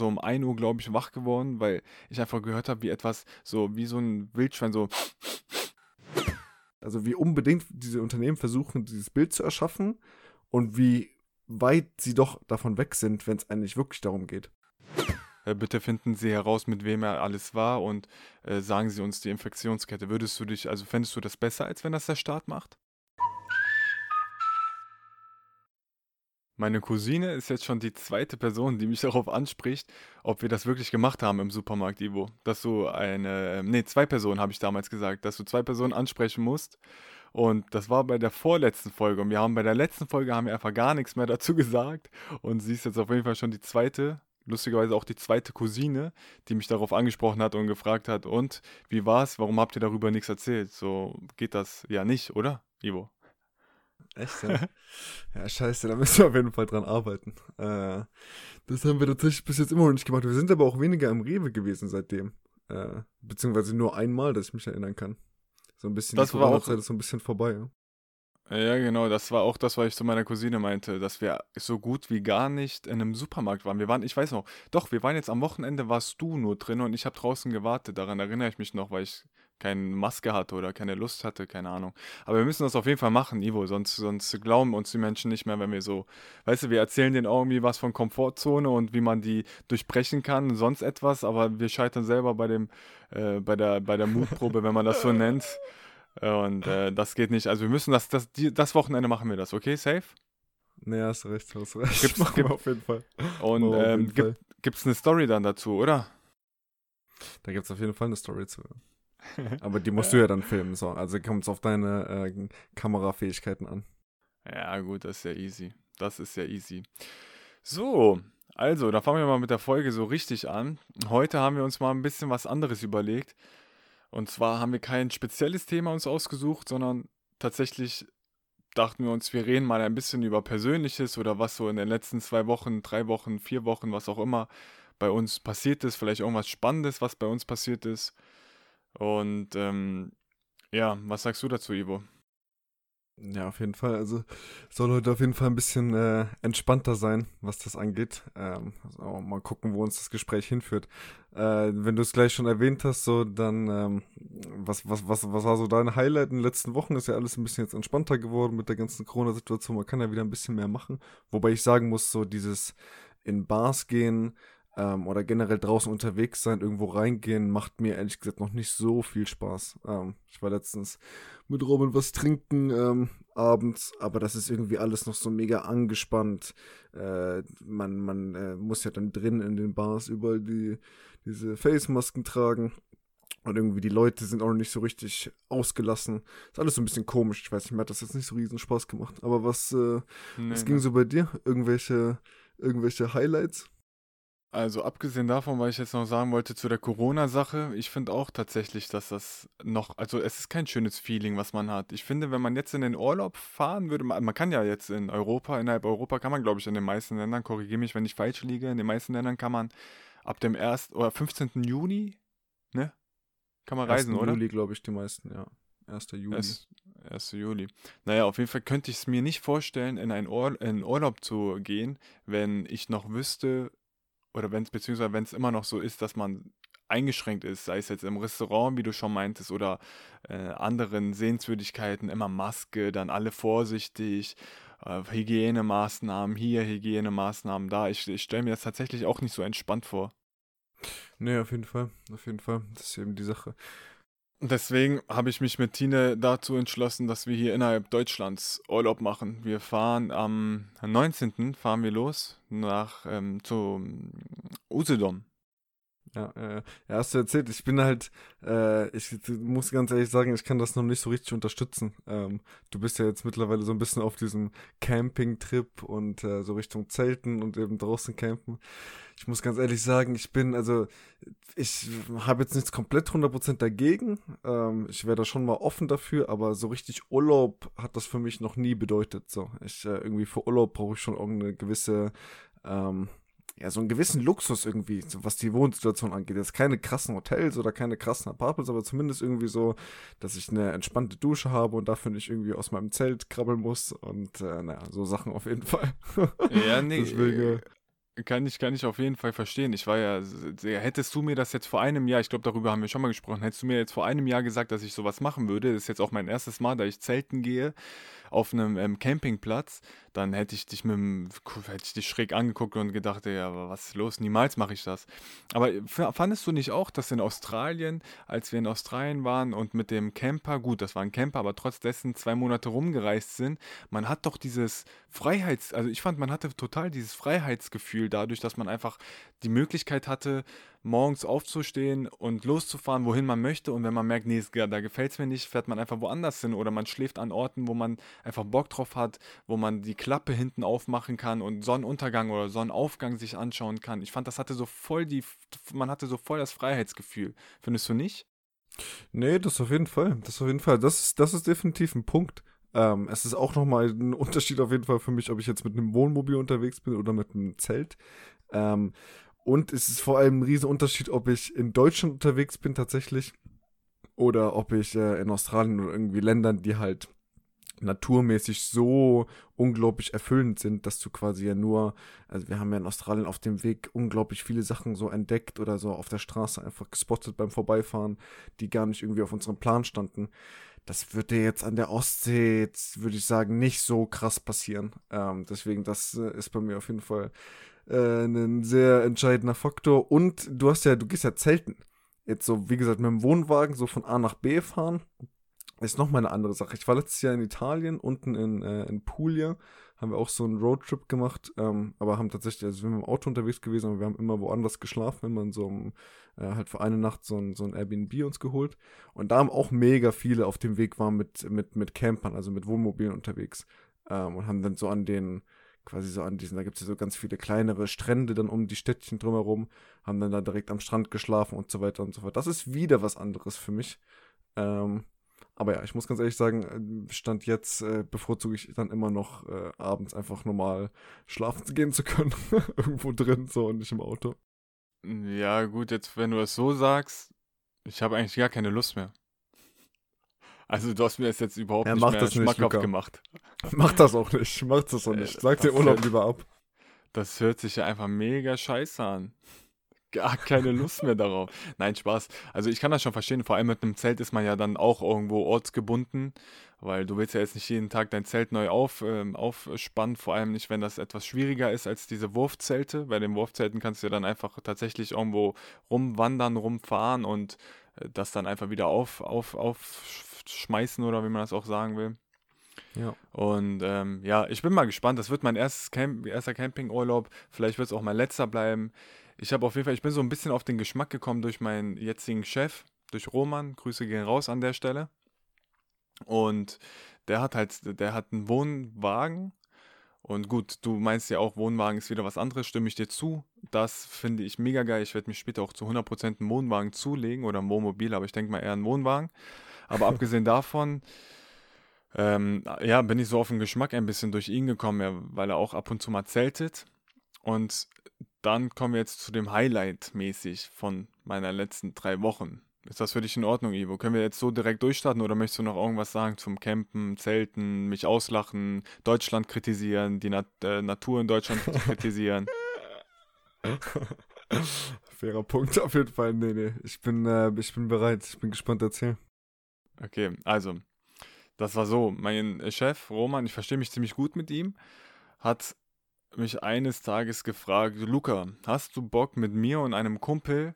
so um 1 Uhr, glaube ich, wach geworden, weil ich einfach gehört habe, wie etwas so, wie so ein Wildschwein so. Also wie unbedingt diese Unternehmen versuchen, dieses Bild zu erschaffen und wie weit sie doch davon weg sind, wenn es eigentlich wirklich darum geht. Äh, bitte finden Sie heraus, mit wem er alles war und äh, sagen Sie uns die Infektionskette. Würdest du dich, also fändest du das besser, als wenn das der Staat macht? Meine Cousine ist jetzt schon die zweite Person, die mich darauf anspricht, ob wir das wirklich gemacht haben im Supermarkt, Ivo. Dass du eine, nee, zwei Personen habe ich damals gesagt, dass du zwei Personen ansprechen musst. Und das war bei der vorletzten Folge. Und wir haben bei der letzten Folge haben wir einfach gar nichts mehr dazu gesagt. Und sie ist jetzt auf jeden Fall schon die zweite, lustigerweise auch die zweite Cousine, die mich darauf angesprochen hat und gefragt hat, und wie war's? Warum habt ihr darüber nichts erzählt? So geht das ja nicht, oder, Ivo? Echt, ja? ja, scheiße, da müssen wir auf jeden Fall dran arbeiten. Äh, das haben wir tatsächlich bis jetzt immer noch nicht gemacht. Wir sind aber auch weniger im Rewe gewesen seitdem. Äh, beziehungsweise nur einmal, dass ich mich erinnern kann. So ein bisschen, das die war auch, ist so ein bisschen vorbei. Ja? Ja, genau, das war auch das, was ich zu meiner Cousine meinte, dass wir so gut wie gar nicht in einem Supermarkt waren. Wir waren, ich weiß noch, doch, wir waren jetzt am Wochenende, warst du nur drin und ich habe draußen gewartet. Daran erinnere ich mich noch, weil ich keine Maske hatte oder keine Lust hatte, keine Ahnung. Aber wir müssen das auf jeden Fall machen, Ivo, sonst, sonst glauben uns die Menschen nicht mehr, wenn wir so, weißt du, wir erzählen denen irgendwie was von Komfortzone und wie man die durchbrechen kann, sonst etwas, aber wir scheitern selber bei dem, äh, bei der, bei der Mutprobe, wenn man das so nennt. Und äh, das geht nicht. Also wir müssen das, das, die, das Wochenende machen wir das, okay? Safe? Nee, hast recht, hast recht. Gibt's, machen gibt, wir auf jeden Fall. Und ähm, gibt es eine Story dann dazu, oder? Da gibt es auf jeden Fall eine Story zu. Aber die musst du ja dann filmen, so. Also kommt es auf deine äh, Kamerafähigkeiten an. Ja, gut, das ist ja easy. Das ist ja easy. So, also, da fangen wir mal mit der Folge so richtig an. Heute haben wir uns mal ein bisschen was anderes überlegt. Und zwar haben wir kein spezielles Thema uns ausgesucht, sondern tatsächlich dachten wir uns, wir reden mal ein bisschen über Persönliches oder was so in den letzten zwei Wochen, drei Wochen, vier Wochen, was auch immer bei uns passiert ist. Vielleicht irgendwas Spannendes, was bei uns passiert ist. Und ähm, ja, was sagst du dazu, Ivo? Ja, auf jeden Fall. Also soll heute auf jeden Fall ein bisschen äh, entspannter sein, was das angeht. Ähm, also mal gucken, wo uns das Gespräch hinführt. Äh, wenn du es gleich schon erwähnt hast, so dann ähm, was, was, was, was war so dein Highlight in den letzten Wochen? Ist ja alles ein bisschen jetzt entspannter geworden mit der ganzen Corona-Situation. Man kann ja wieder ein bisschen mehr machen. Wobei ich sagen muss, so dieses in Bars gehen, ähm, oder generell draußen unterwegs sein, irgendwo reingehen, macht mir ehrlich gesagt noch nicht so viel Spaß. Ähm, ich war letztens mit Robin was trinken ähm, abends, aber das ist irgendwie alles noch so mega angespannt. Äh, man man äh, muss ja dann drin in den Bars überall die, diese Face-Masken tragen. Und irgendwie die Leute sind auch noch nicht so richtig ausgelassen. Ist alles so ein bisschen komisch. Ich weiß nicht, mir hat das jetzt nicht so riesen Spaß gemacht. Aber was, äh, nee, was ging ne. so bei dir? Irgendwelche, irgendwelche Highlights? Also abgesehen davon, weil ich jetzt noch sagen wollte zu der Corona-Sache, ich finde auch tatsächlich, dass das noch, also es ist kein schönes Feeling, was man hat. Ich finde, wenn man jetzt in den Urlaub fahren würde, man, man kann ja jetzt in Europa, innerhalb Europa kann man, glaube ich, in den meisten Ländern, korrigiere mich, wenn ich falsch liege, in den meisten Ländern kann man ab dem 1. oder 15. Juni, ne? Kann man reisen, 1. oder? Juli, glaube ich, die meisten, ja. 1. Juli. 1. 1. Juli. Naja, auf jeden Fall könnte ich es mir nicht vorstellen, in einen Ur in Urlaub zu gehen, wenn ich noch wüsste, oder wenn es, beziehungsweise wenn es immer noch so ist, dass man eingeschränkt ist, sei es jetzt im Restaurant, wie du schon meintest, oder äh, anderen Sehenswürdigkeiten, immer Maske, dann alle vorsichtig, äh, Hygienemaßnahmen hier, Hygienemaßnahmen da. Ich, ich stelle mir das tatsächlich auch nicht so entspannt vor. Nee, auf jeden Fall, auf jeden Fall. Das ist eben die Sache. Deswegen habe ich mich mit Tine dazu entschlossen, dass wir hier innerhalb Deutschlands Urlaub machen. Wir fahren am 19. fahren wir los nach ähm, zu Usedom. Ja, äh, ja, hast du erzählt. Ich bin halt, äh, ich muss ganz ehrlich sagen, ich kann das noch nicht so richtig unterstützen. Ähm, du bist ja jetzt mittlerweile so ein bisschen auf diesem Camping-Trip und äh, so Richtung Zelten und eben draußen campen. Ich muss ganz ehrlich sagen, ich bin, also, ich habe jetzt nichts komplett 100% dagegen. Ähm, ich wäre da schon mal offen dafür, aber so richtig Urlaub hat das für mich noch nie bedeutet. So, ich, äh, irgendwie für Urlaub brauche ich schon irgendeine gewisse, ähm, ja, so einen gewissen Luxus irgendwie, was die Wohnsituation angeht. Jetzt keine krassen Hotels oder keine krassen Apartments, aber zumindest irgendwie so, dass ich eine entspannte Dusche habe und dafür nicht irgendwie aus meinem Zelt krabbeln muss und äh, naja, so Sachen auf jeden Fall. Ja, nee. Deswegen, Kann ich, kann ich auf jeden Fall verstehen. Ich war ja, hättest du mir das jetzt vor einem Jahr, ich glaube, darüber haben wir schon mal gesprochen, hättest du mir jetzt vor einem Jahr gesagt, dass ich sowas machen würde, das ist jetzt auch mein erstes Mal, da ich zelten gehe auf einem ähm, Campingplatz, dann hätte ich dich mit dem, hätte ich dich schräg angeguckt und gedacht, ja, was ist los? Niemals mache ich das. Aber fandest du nicht auch, dass in Australien, als wir in Australien waren und mit dem Camper, gut, das war ein Camper, aber trotz dessen zwei Monate rumgereist sind, man hat doch dieses Freiheits, also ich fand, man hatte total dieses Freiheitsgefühl dadurch, dass man einfach die Möglichkeit hatte, morgens aufzustehen und loszufahren, wohin man möchte. Und wenn man merkt, nee, da gefällt es mir nicht, fährt man einfach woanders hin oder man schläft an Orten, wo man einfach Bock drauf hat, wo man die Klappe hinten aufmachen kann und Sonnenuntergang oder Sonnenaufgang sich anschauen kann. Ich fand, das hatte so voll die, man hatte so voll das Freiheitsgefühl. Findest du nicht? Nee, das auf jeden Fall. Das auf jeden Fall. Das das ist definitiv ein Punkt. Ähm, es ist auch nochmal ein Unterschied auf jeden Fall für mich, ob ich jetzt mit einem Wohnmobil unterwegs bin oder mit einem Zelt. Ähm, und es ist vor allem ein Riesenunterschied, ob ich in Deutschland unterwegs bin tatsächlich oder ob ich äh, in Australien oder irgendwie Ländern, die halt naturmäßig so unglaublich erfüllend sind, dass du quasi ja nur, also wir haben ja in Australien auf dem Weg unglaublich viele Sachen so entdeckt oder so auf der Straße einfach gespottet beim Vorbeifahren, die gar nicht irgendwie auf unserem Plan standen. Das würde jetzt an der Ostsee, würde ich sagen, nicht so krass passieren. Ähm, deswegen, das äh, ist bei mir auf jeden Fall äh, ein sehr entscheidender Faktor. Und du hast ja, du gehst ja zelten. Jetzt so, wie gesagt, mit dem Wohnwagen so von A nach B fahren, ist nochmal eine andere Sache. Ich war letztes Jahr in Italien, unten in, äh, in Puglia, haben wir auch so einen Roadtrip gemacht, ähm, aber haben tatsächlich, also wir sind mit dem Auto unterwegs gewesen, aber wir haben immer woanders geschlafen, wenn man so einem, äh, halt für eine Nacht so ein, so ein Airbnb uns geholt. Und da haben auch mega viele auf dem Weg waren mit, mit, mit Campern, also mit Wohnmobilen unterwegs. Ähm, und haben dann so an den, quasi so an diesen, da gibt es ja so ganz viele kleinere Strände dann um die Städtchen drumherum, haben dann da direkt am Strand geschlafen und so weiter und so fort. Das ist wieder was anderes für mich. Ähm, aber ja, ich muss ganz ehrlich sagen, äh, Stand jetzt äh, bevorzuge ich dann immer noch äh, abends einfach normal schlafen gehen zu können. Irgendwo drin, so und nicht im Auto. Ja, gut, jetzt, wenn du es so sagst, ich habe eigentlich gar keine Lust mehr. Also du hast mir das jetzt überhaupt ja, nicht mehr das schmackhaft nicht, gemacht. Mach das auch nicht. Mach das auch nicht. Sag dir Urlaub lieber ab. Das hört sich ja einfach mega scheiße an. Gar keine Lust mehr darauf. Nein, Spaß. Also ich kann das schon verstehen. Vor allem mit einem Zelt ist man ja dann auch irgendwo ortsgebunden, weil du willst ja jetzt nicht jeden Tag dein Zelt neu auf, äh, aufspannen. Vor allem nicht, wenn das etwas schwieriger ist als diese Wurfzelte. Bei den Wurfzelten kannst du ja dann einfach tatsächlich irgendwo rumwandern, rumfahren und äh, das dann einfach wieder auf, auf, auf schmeißen oder wie man das auch sagen will. Ja. Und ähm, ja, ich bin mal gespannt. Das wird mein erstes Camp erster Campingurlaub. Vielleicht wird es auch mein letzter bleiben. Ich habe auf jeden Fall, ich bin so ein bisschen auf den Geschmack gekommen durch meinen jetzigen Chef, durch Roman. Grüße gehen raus an der Stelle. Und der hat halt, der hat einen Wohnwagen. Und gut, du meinst ja auch, Wohnwagen ist wieder was anderes, stimme ich dir zu. Das finde ich mega geil. Ich werde mich später auch zu 100% einen Wohnwagen zulegen oder ein Wohnmobil, aber ich denke mal eher einen Wohnwagen. Aber abgesehen davon, ähm, ja, bin ich so auf den Geschmack ein bisschen durch ihn gekommen, weil er auch ab und zu mal zeltet. Und dann kommen wir jetzt zu dem Highlight mäßig von meiner letzten drei Wochen. Ist das für dich in Ordnung, Ivo? Können wir jetzt so direkt durchstarten oder möchtest du noch irgendwas sagen zum Campen, Zelten, mich auslachen, Deutschland kritisieren, die Nat äh, Natur in Deutschland kritisieren? Fairer Punkt auf jeden Fall. Nee, nee. Ich bin, äh, ich bin bereit. Ich bin gespannt, erzähl. Okay, also, das war so. Mein Chef, Roman, ich verstehe mich ziemlich gut mit ihm, hat mich eines Tages gefragt, Luca, hast du Bock mit mir und einem Kumpel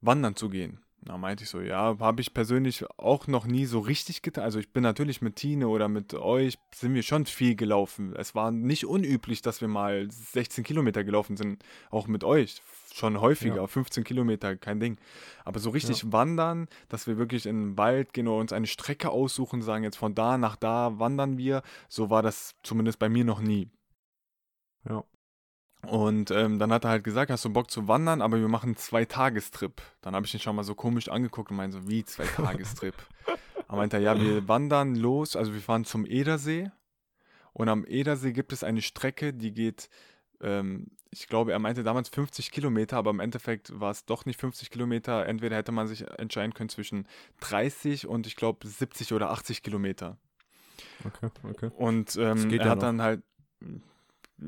wandern zu gehen? Da meinte ich so, ja, habe ich persönlich auch noch nie so richtig getan. Also ich bin natürlich mit Tine oder mit euch, sind wir schon viel gelaufen. Es war nicht unüblich, dass wir mal 16 Kilometer gelaufen sind, auch mit euch. Schon häufiger, ja. 15 Kilometer, kein Ding. Aber so richtig ja. wandern, dass wir wirklich in den Wald gehen oder uns eine Strecke aussuchen, sagen jetzt von da nach da wandern wir, so war das zumindest bei mir noch nie. Ja. Und ähm, dann hat er halt gesagt, hast du Bock zu wandern, aber wir machen einen Zwei-Tagestrip. Dann habe ich ihn schon mal so komisch angeguckt und meinte so, wie Zwei-Tagestrip? er meinte ja, wir wandern los, also wir fahren zum Edersee. Und am Edersee gibt es eine Strecke, die geht, ähm, ich glaube, er meinte damals 50 Kilometer, aber im Endeffekt war es doch nicht 50 Kilometer. Entweder hätte man sich entscheiden können zwischen 30 und ich glaube 70 oder 80 Kilometer. Okay, okay. Und ähm, er hat noch. dann halt,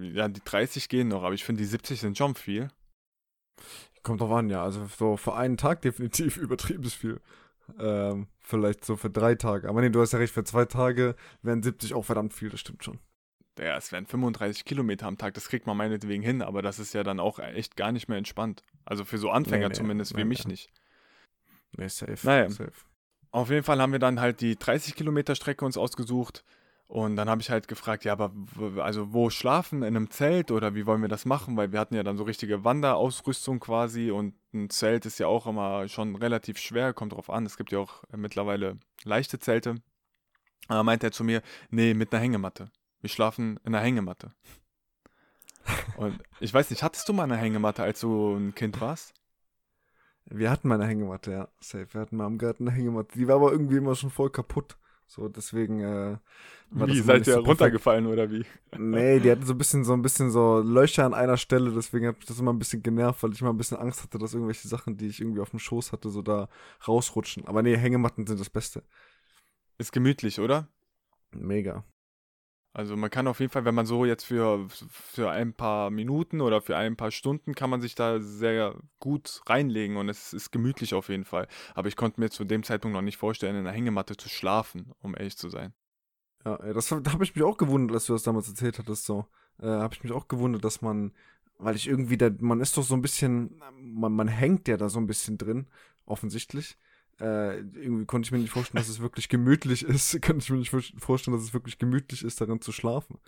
ja, die 30 gehen noch, aber ich finde, die 70 sind schon viel. Kommt drauf an, ja. Also so für einen Tag definitiv übertrieben ist viel. Ähm, vielleicht so für drei Tage. Aber nee, du hast ja recht, für zwei Tage wären 70 auch verdammt viel, das stimmt schon. Ja, es wären 35 Kilometer am Tag, das kriegt man meinetwegen hin, aber das ist ja dann auch echt gar nicht mehr entspannt. Also für so Anfänger Nee, nee, zumindest, wie nee, mich nee. nicht. Nee, safe. Naja. safe. Auf jeden Fall haben wir dann halt die 30 Kilometer Strecke uns ausgesucht. Und dann habe ich halt gefragt, ja, aber also wo schlafen? In einem Zelt oder wie wollen wir das machen? Weil wir hatten ja dann so richtige Wanderausrüstung quasi und ein Zelt ist ja auch immer schon relativ schwer, kommt drauf an. Es gibt ja auch äh, mittlerweile leichte Zelte. Aber meinte er zu mir, nee, mit einer Hängematte. Wir schlafen in einer Hängematte. Und ich weiß nicht, hattest du mal eine Hängematte, als du ein Kind warst? Wir hatten mal eine Hängematte, ja. Safe. Wir hatten mal im Garten eine Hängematte. Die war aber irgendwie immer schon voll kaputt. So, deswegen, äh, Wie, seid ihr so runtergefallen oder wie? Nee, die hatten so ein bisschen so ein bisschen so Löcher an einer Stelle, deswegen hat mich das immer ein bisschen genervt, weil ich immer ein bisschen Angst hatte, dass irgendwelche Sachen, die ich irgendwie auf dem Schoß hatte, so da rausrutschen. Aber nee, Hängematten sind das Beste. Ist gemütlich, oder? Mega. Also man kann auf jeden Fall, wenn man so jetzt für, für ein paar Minuten oder für ein paar Stunden kann man sich da sehr gut reinlegen und es ist gemütlich auf jeden Fall. Aber ich konnte mir zu dem Zeitpunkt noch nicht vorstellen, in einer Hängematte zu schlafen, um ehrlich zu sein. Ja, das da habe ich mich auch gewundert, als du das damals erzählt hattest, so. Äh, habe ich mich auch gewundert, dass man, weil ich irgendwie da, man ist doch so ein bisschen, man, man hängt ja da so ein bisschen drin, offensichtlich. Äh, irgendwie konnte ich mir nicht vorstellen, dass es wirklich gemütlich ist. Kann ich mir nicht vor- vorstellen, dass es wirklich gemütlich ist, darin zu schlafen.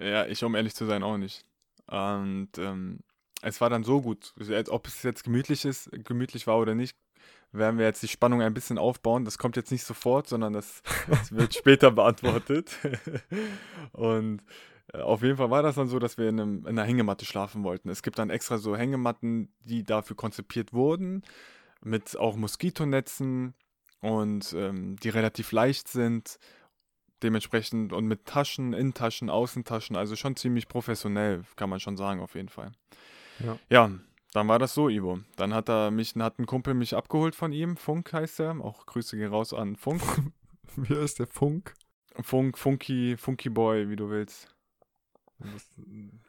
Ja, ich, um ehrlich zu sein, auch nicht. Und ähm, es war dann so gut. Ob es jetzt gemütlich ist, gemütlich war oder nicht, werden wir jetzt die Spannung ein bisschen aufbauen. Das kommt jetzt nicht sofort, sondern das, das wird später beantwortet. Und äh, auf jeden Fall war das dann so, dass wir in, einem, in einer Hängematte schlafen wollten. Es gibt dann extra so Hängematten, die dafür konzipiert wurden, mit auch Moskitonetzen und ähm, die relativ leicht sind dementsprechend und mit Taschen, Innentaschen, Außentaschen, also schon ziemlich professionell, kann man schon sagen, auf jeden Fall. Ja. Ja, dann war das so, Ivo. Dann hat er mich, hat ein Kumpel mich abgeholt von ihm, Funk heißt er, auch Grüße gehen raus an Funk. Wie heißt der Funk? Funk, Funky, Funky Boy, wie du willst.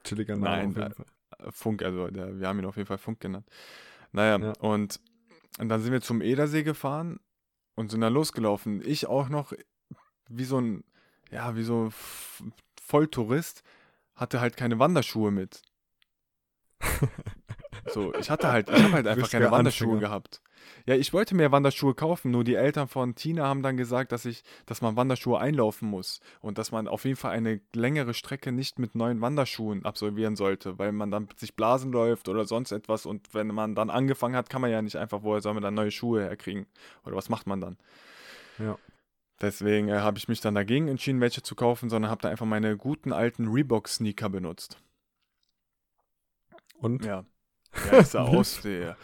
Chilliger Name Nein, auf jeden äh, Fall. Funk, also der, wir haben ihn auf jeden Fall Funk genannt. Naja, Ja. und, und dann sind wir zum Edersee gefahren und sind dann losgelaufen. Ich auch noch wie so ein, ja, wie so Volltourist, hatte halt keine Wanderschuhe mit. So, ich hatte halt, ich habe halt einfach keine Wanderschuhe Anfänger. gehabt. Ja, ich wollte mir Wanderschuhe kaufen, nur die Eltern von Tina haben dann gesagt, dass ich, dass man Wanderschuhe einlaufen muss und dass man auf jeden Fall eine längere Strecke nicht mit neuen Wanderschuhen absolvieren sollte, weil man dann sich Blasen läuft oder sonst etwas und wenn man dann angefangen hat, kann man ja nicht einfach, woher soll man dann neue Schuhe herkriegen? Oder was macht man dann? Ja. Deswegen äh, habe ich mich dann dagegen entschieden, welche zu kaufen, sondern habe da einfach meine guten alten Reebok-Sneaker benutzt. Und? Ja. Ja, ich sah aus, der,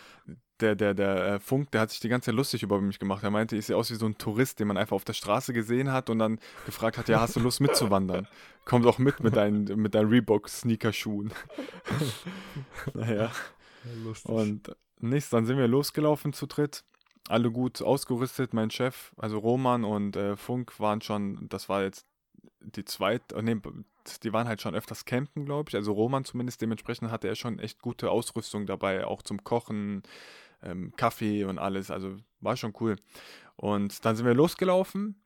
der, der, der äh, Funk, der hat sich die ganze Zeit lustig über mich gemacht. Er meinte, ich sehe aus wie so ein Tourist, den man einfach auf der Straße gesehen hat und dann gefragt hat, ja, hast du Lust mitzuwandern? Komm doch mit mit deinen, mit deinen Reebok-Sneakerschuhen. naja. Lustig. Und nichts, dann sind wir losgelaufen zu dritt. Alle gut ausgerüstet. Mein Chef, also Roman und äh, Funk waren schon, das war jetzt die zweite, äh, die waren halt schon öfters campen, glaube ich. Also Roman zumindest, dementsprechend hatte er schon echt gute Ausrüstung dabei, auch zum Kochen, ähm, Kaffee und alles. Also war schon cool. Und dann sind wir losgelaufen.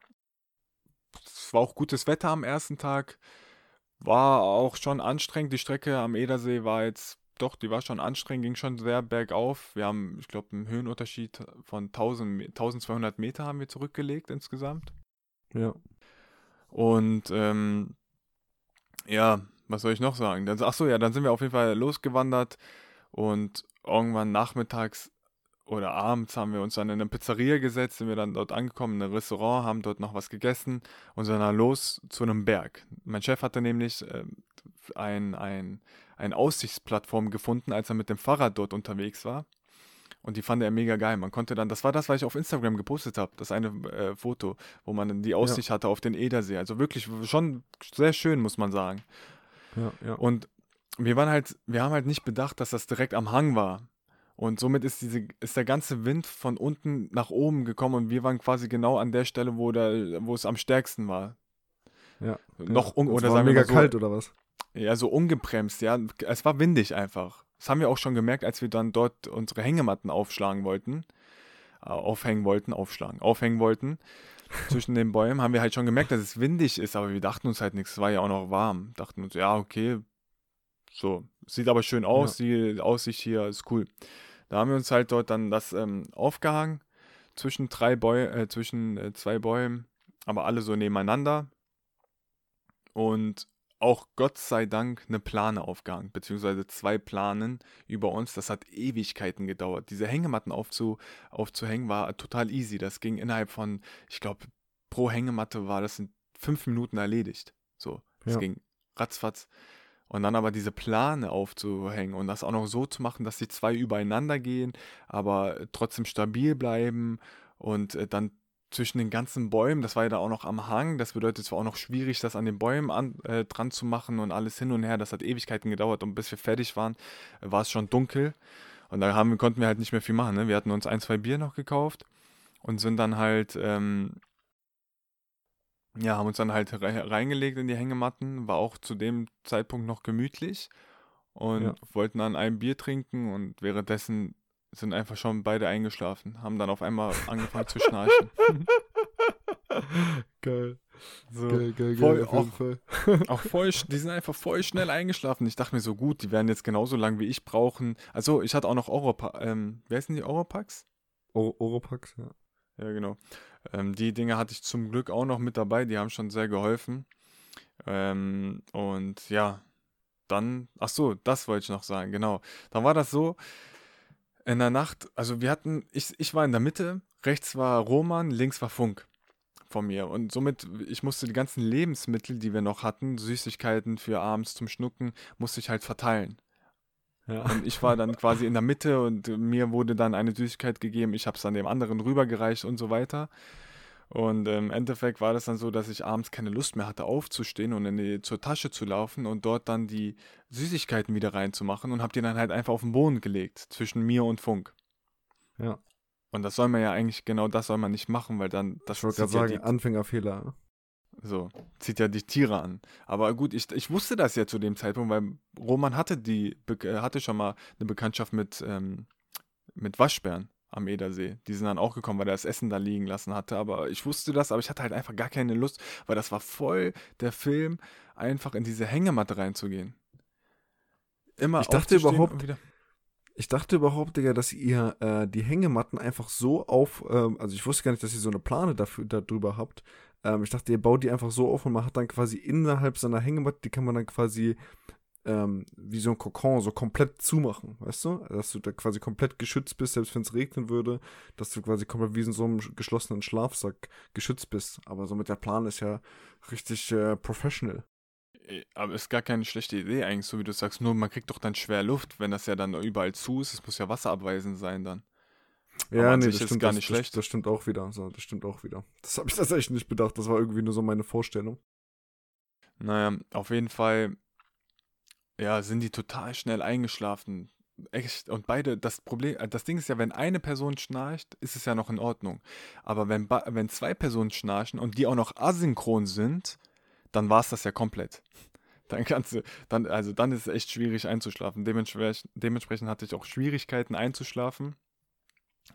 Es war auch gutes Wetter am ersten Tag. War auch schon anstrengend. Die Strecke am Edersee war jetzt, doch, die war schon anstrengend, ging schon sehr bergauf. Wir haben, ich glaube, einen Höhenunterschied von 1000, Me- 1200 Meter haben wir zurückgelegt insgesamt. ja. Und ähm, ja, was soll ich noch sagen? Dann, ach so, ja, dann sind wir auf jeden Fall losgewandert und irgendwann nachmittags oder abends haben wir uns dann in eine Pizzeria gesetzt, sind wir dann dort angekommen, in ein Restaurant, haben dort noch was gegessen und sind dann los zu einem Berg. Mein Chef hatte nämlich ähm, ein, ein, eine Aussichtsplattform gefunden, als er mit dem Fahrrad dort unterwegs war. Und die fand er mega geil. Man konnte dann, das war das, was ich auf Instagram gepostet habe, das eine äh, Foto, wo man die Aussicht hatte auf den Edersee. Also wirklich schon sehr schön, muss man sagen. Ja, ja. Und wir waren halt, wir haben halt nicht bedacht, dass das direkt am Hang war. Und somit ist diese, ist der ganze Wind von unten nach oben gekommen und wir waren quasi genau an der Stelle, wo der, wo es am stärksten war. ja. Noch ja. un oder sagen wir mega mal so, kalt oder was? ja, so ungebremst, ja. Es war windig einfach. Das haben wir auch schon gemerkt, als wir dann dort unsere Hängematten aufschlagen wollten. Äh, aufhängen wollten, aufschlagen, aufhängen wollten. Zwischen den Bäumen haben wir halt schon gemerkt, dass es windig ist, aber wir dachten uns halt nichts. Es war ja auch noch warm. Dachten uns, ja, okay. So, sieht aber schön aus, ja. die Aussicht hier ist cool. Da haben wir uns halt dort dann das ähm, aufgehangen zwischen drei Bäumen, äh, zwischen äh, zwei Bäumen, aber alle so nebeneinander. Und auch Gott sei Dank eine Plane aufgehangen, beziehungsweise zwei Planen über uns. Das hat Ewigkeiten gedauert. Diese Hängematten aufzu, aufzuhängen war total easy. Das ging innerhalb von, ich glaube, pro Hängematte war das in fünf Minuten erledigt. So, das ja. ging ratzfatz. Und dann aber diese Plane aufzuhängen und das auch noch so zu machen, dass die zwei übereinander gehen, aber trotzdem stabil bleiben und äh, dann zwischen den ganzen Bäumen, das war ja da auch noch am Hang, das bedeutet, es war auch noch schwierig, das an den Bäumen an, äh, dran zu machen und alles hin und her, das hat Ewigkeiten gedauert und bis wir fertig waren, war es schon dunkel und da haben, konnten wir halt nicht mehr viel machen, ne? wir hatten uns ein, zwei Bier noch gekauft und sind dann halt, ähm, ja, haben uns dann halt re reingelegt in die Hängematten, war auch zu dem Zeitpunkt noch gemütlich und ja. wollten dann ein Bier trinken und währenddessen sind einfach schon beide eingeschlafen, haben dann auf einmal angefangen zu schnarchen. geil. So, geil, geil, voll, geil, auch, auch voll, die sind einfach voll schnell eingeschlafen. Ich dachte mir so, gut, die werden jetzt genauso lang wie ich brauchen. Also, ich hatte auch noch Oropa, ähm, wer sind die Oropax? Oropax, ja. Ja, genau. Ähm, die Dinge hatte ich zum Glück auch noch mit dabei, die haben schon sehr geholfen. Ähm, und ja, dann, ach so, das wollte ich noch sagen, genau. Dann war das so, in der Nacht, also wir hatten, ich, ich war in der Mitte, rechts war Roman, links war Funk von mir. Und somit, ich musste die ganzen Lebensmittel, die wir noch hatten, Süßigkeiten für abends zum Schnucken, musste ich halt verteilen. Ja. Und ich war dann quasi in der Mitte und mir wurde dann eine Süßigkeit gegeben, ich habe es dann dem anderen rübergereicht und so weiter. Und im Endeffekt war das dann so, dass ich abends keine Lust mehr hatte, aufzustehen und in die, zur Tasche zu laufen und dort dann die Süßigkeiten wieder reinzumachen und habe die dann halt einfach auf den Boden gelegt, zwischen mir und Funk. Ja. Und das soll man ja eigentlich, genau das soll man nicht machen, weil dann, das Ich wollte gerade sagen, ja Anfängerfehler. So, zieht ja die Tiere an. Aber gut, ich, ich wusste das ja zu dem Zeitpunkt, weil Roman hatte die, hatte schon mal eine Bekanntschaft mit, ähm, mit Waschbären am Edersee. Die sind dann auch gekommen, weil er das Essen da liegen lassen hatte. Aber ich wusste das, aber ich hatte halt einfach gar keine Lust, weil das war voll der Film, einfach in diese Hängematte reinzugehen. Immer ich dachte überhaupt, ich dachte überhaupt, Digga, dass ihr äh, die Hängematten einfach so auf, ähm, also ich wusste gar nicht, dass ihr so eine Plane dafür, darüber habt. Ähm, ich dachte, ihr baut die einfach so auf und man hat dann quasi innerhalb seiner Hängematte, die kann man dann quasi ähm, wie so ein Kokon so komplett zumachen, weißt du? Dass du da quasi komplett geschützt bist, selbst wenn es regnen würde, dass du quasi komplett wie in so einem geschlossenen Schlafsack geschützt bist. Aber so mit der Plan ist ja richtig äh, professional. Äh, aber ist gar keine schlechte Idee eigentlich, so wie du sagst. Nur man kriegt doch dann schwer Luft, wenn das ja dann überall zu ist. Es muss ja wasserabweisend sein dann. Ja, nee, das stimmt gar nicht das, schlecht. Das, das, stimmt auch wieder. So, das stimmt auch wieder. Das habe ich tatsächlich nicht bedacht. Das war irgendwie nur so meine Vorstellung. Naja, auf jeden Fall ja, sind die total schnell eingeschlafen. Echt. Und beide, das Problem, äh, das Ding ist ja, wenn eine Person schnarcht, ist es ja noch in Ordnung. Aber wenn, wenn zwei Personen schnarchen und die auch noch asynchron sind, dann war es das ja komplett. Dann kannst du, dann, also dann ist es echt schwierig einzuschlafen. Dementsprechend, dementsprechend hatte ich auch Schwierigkeiten einzuschlafen.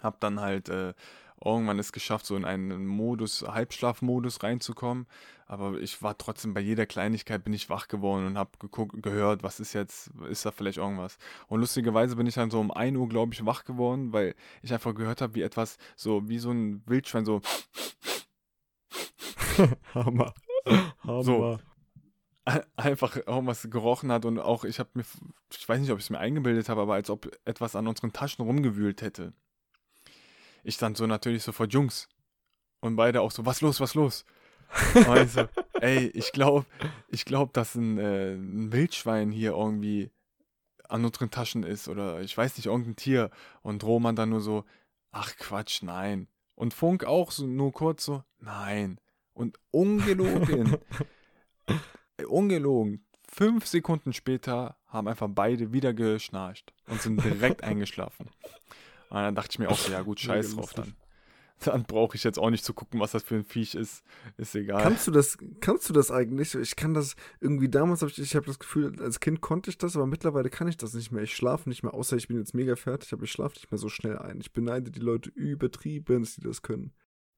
Hab dann halt äh, irgendwann es geschafft, so in einen Modus, Halbschlafmodus reinzukommen. Aber ich war trotzdem bei jeder Kleinigkeit bin ich wach geworden und habe geguckt, gehört, was ist jetzt, ist da vielleicht irgendwas. Und lustigerweise bin ich dann so um 1 Uhr, glaube ich, wach geworden, weil ich einfach gehört habe, wie etwas, so wie so ein Wildschwein, so. Hammer. Hammer. So, einfach irgendwas gerochen hat und auch ich habe mir, ich weiß nicht, ob ich es mir eingebildet habe, aber als ob etwas an unseren Taschen rumgewühlt hätte. Ich stand so natürlich sofort Jungs. Und beide auch so, was los, was los? Also, ey, ich glaube, ich glaube, dass ein, äh, ein Wildschwein hier irgendwie an unseren Taschen ist oder ich weiß nicht, irgendein Tier. Und Roman dann nur so, ach Quatsch, nein. Und Funk auch so nur kurz so, nein. Und ungelogen, ungelogen, fünf Sekunden später haben einfach beide wieder geschnarcht und sind direkt eingeschlafen. Und dann dachte ich mir auch so, ja gut, scheiß drauf dann. dann brauche ich jetzt auch nicht zu gucken, was das für ein Viech ist. Ist egal. Kannst du das, kannst du das eigentlich? Ich kann das irgendwie damals, habe ich, ich habe das Gefühl, als Kind konnte ich das, aber mittlerweile kann ich das nicht mehr. Ich schlafe nicht mehr, außer ich bin jetzt mega fertig, aber ich schlafe nicht mehr so schnell ein. Ich beneide die Leute übertrieben, dass die das können.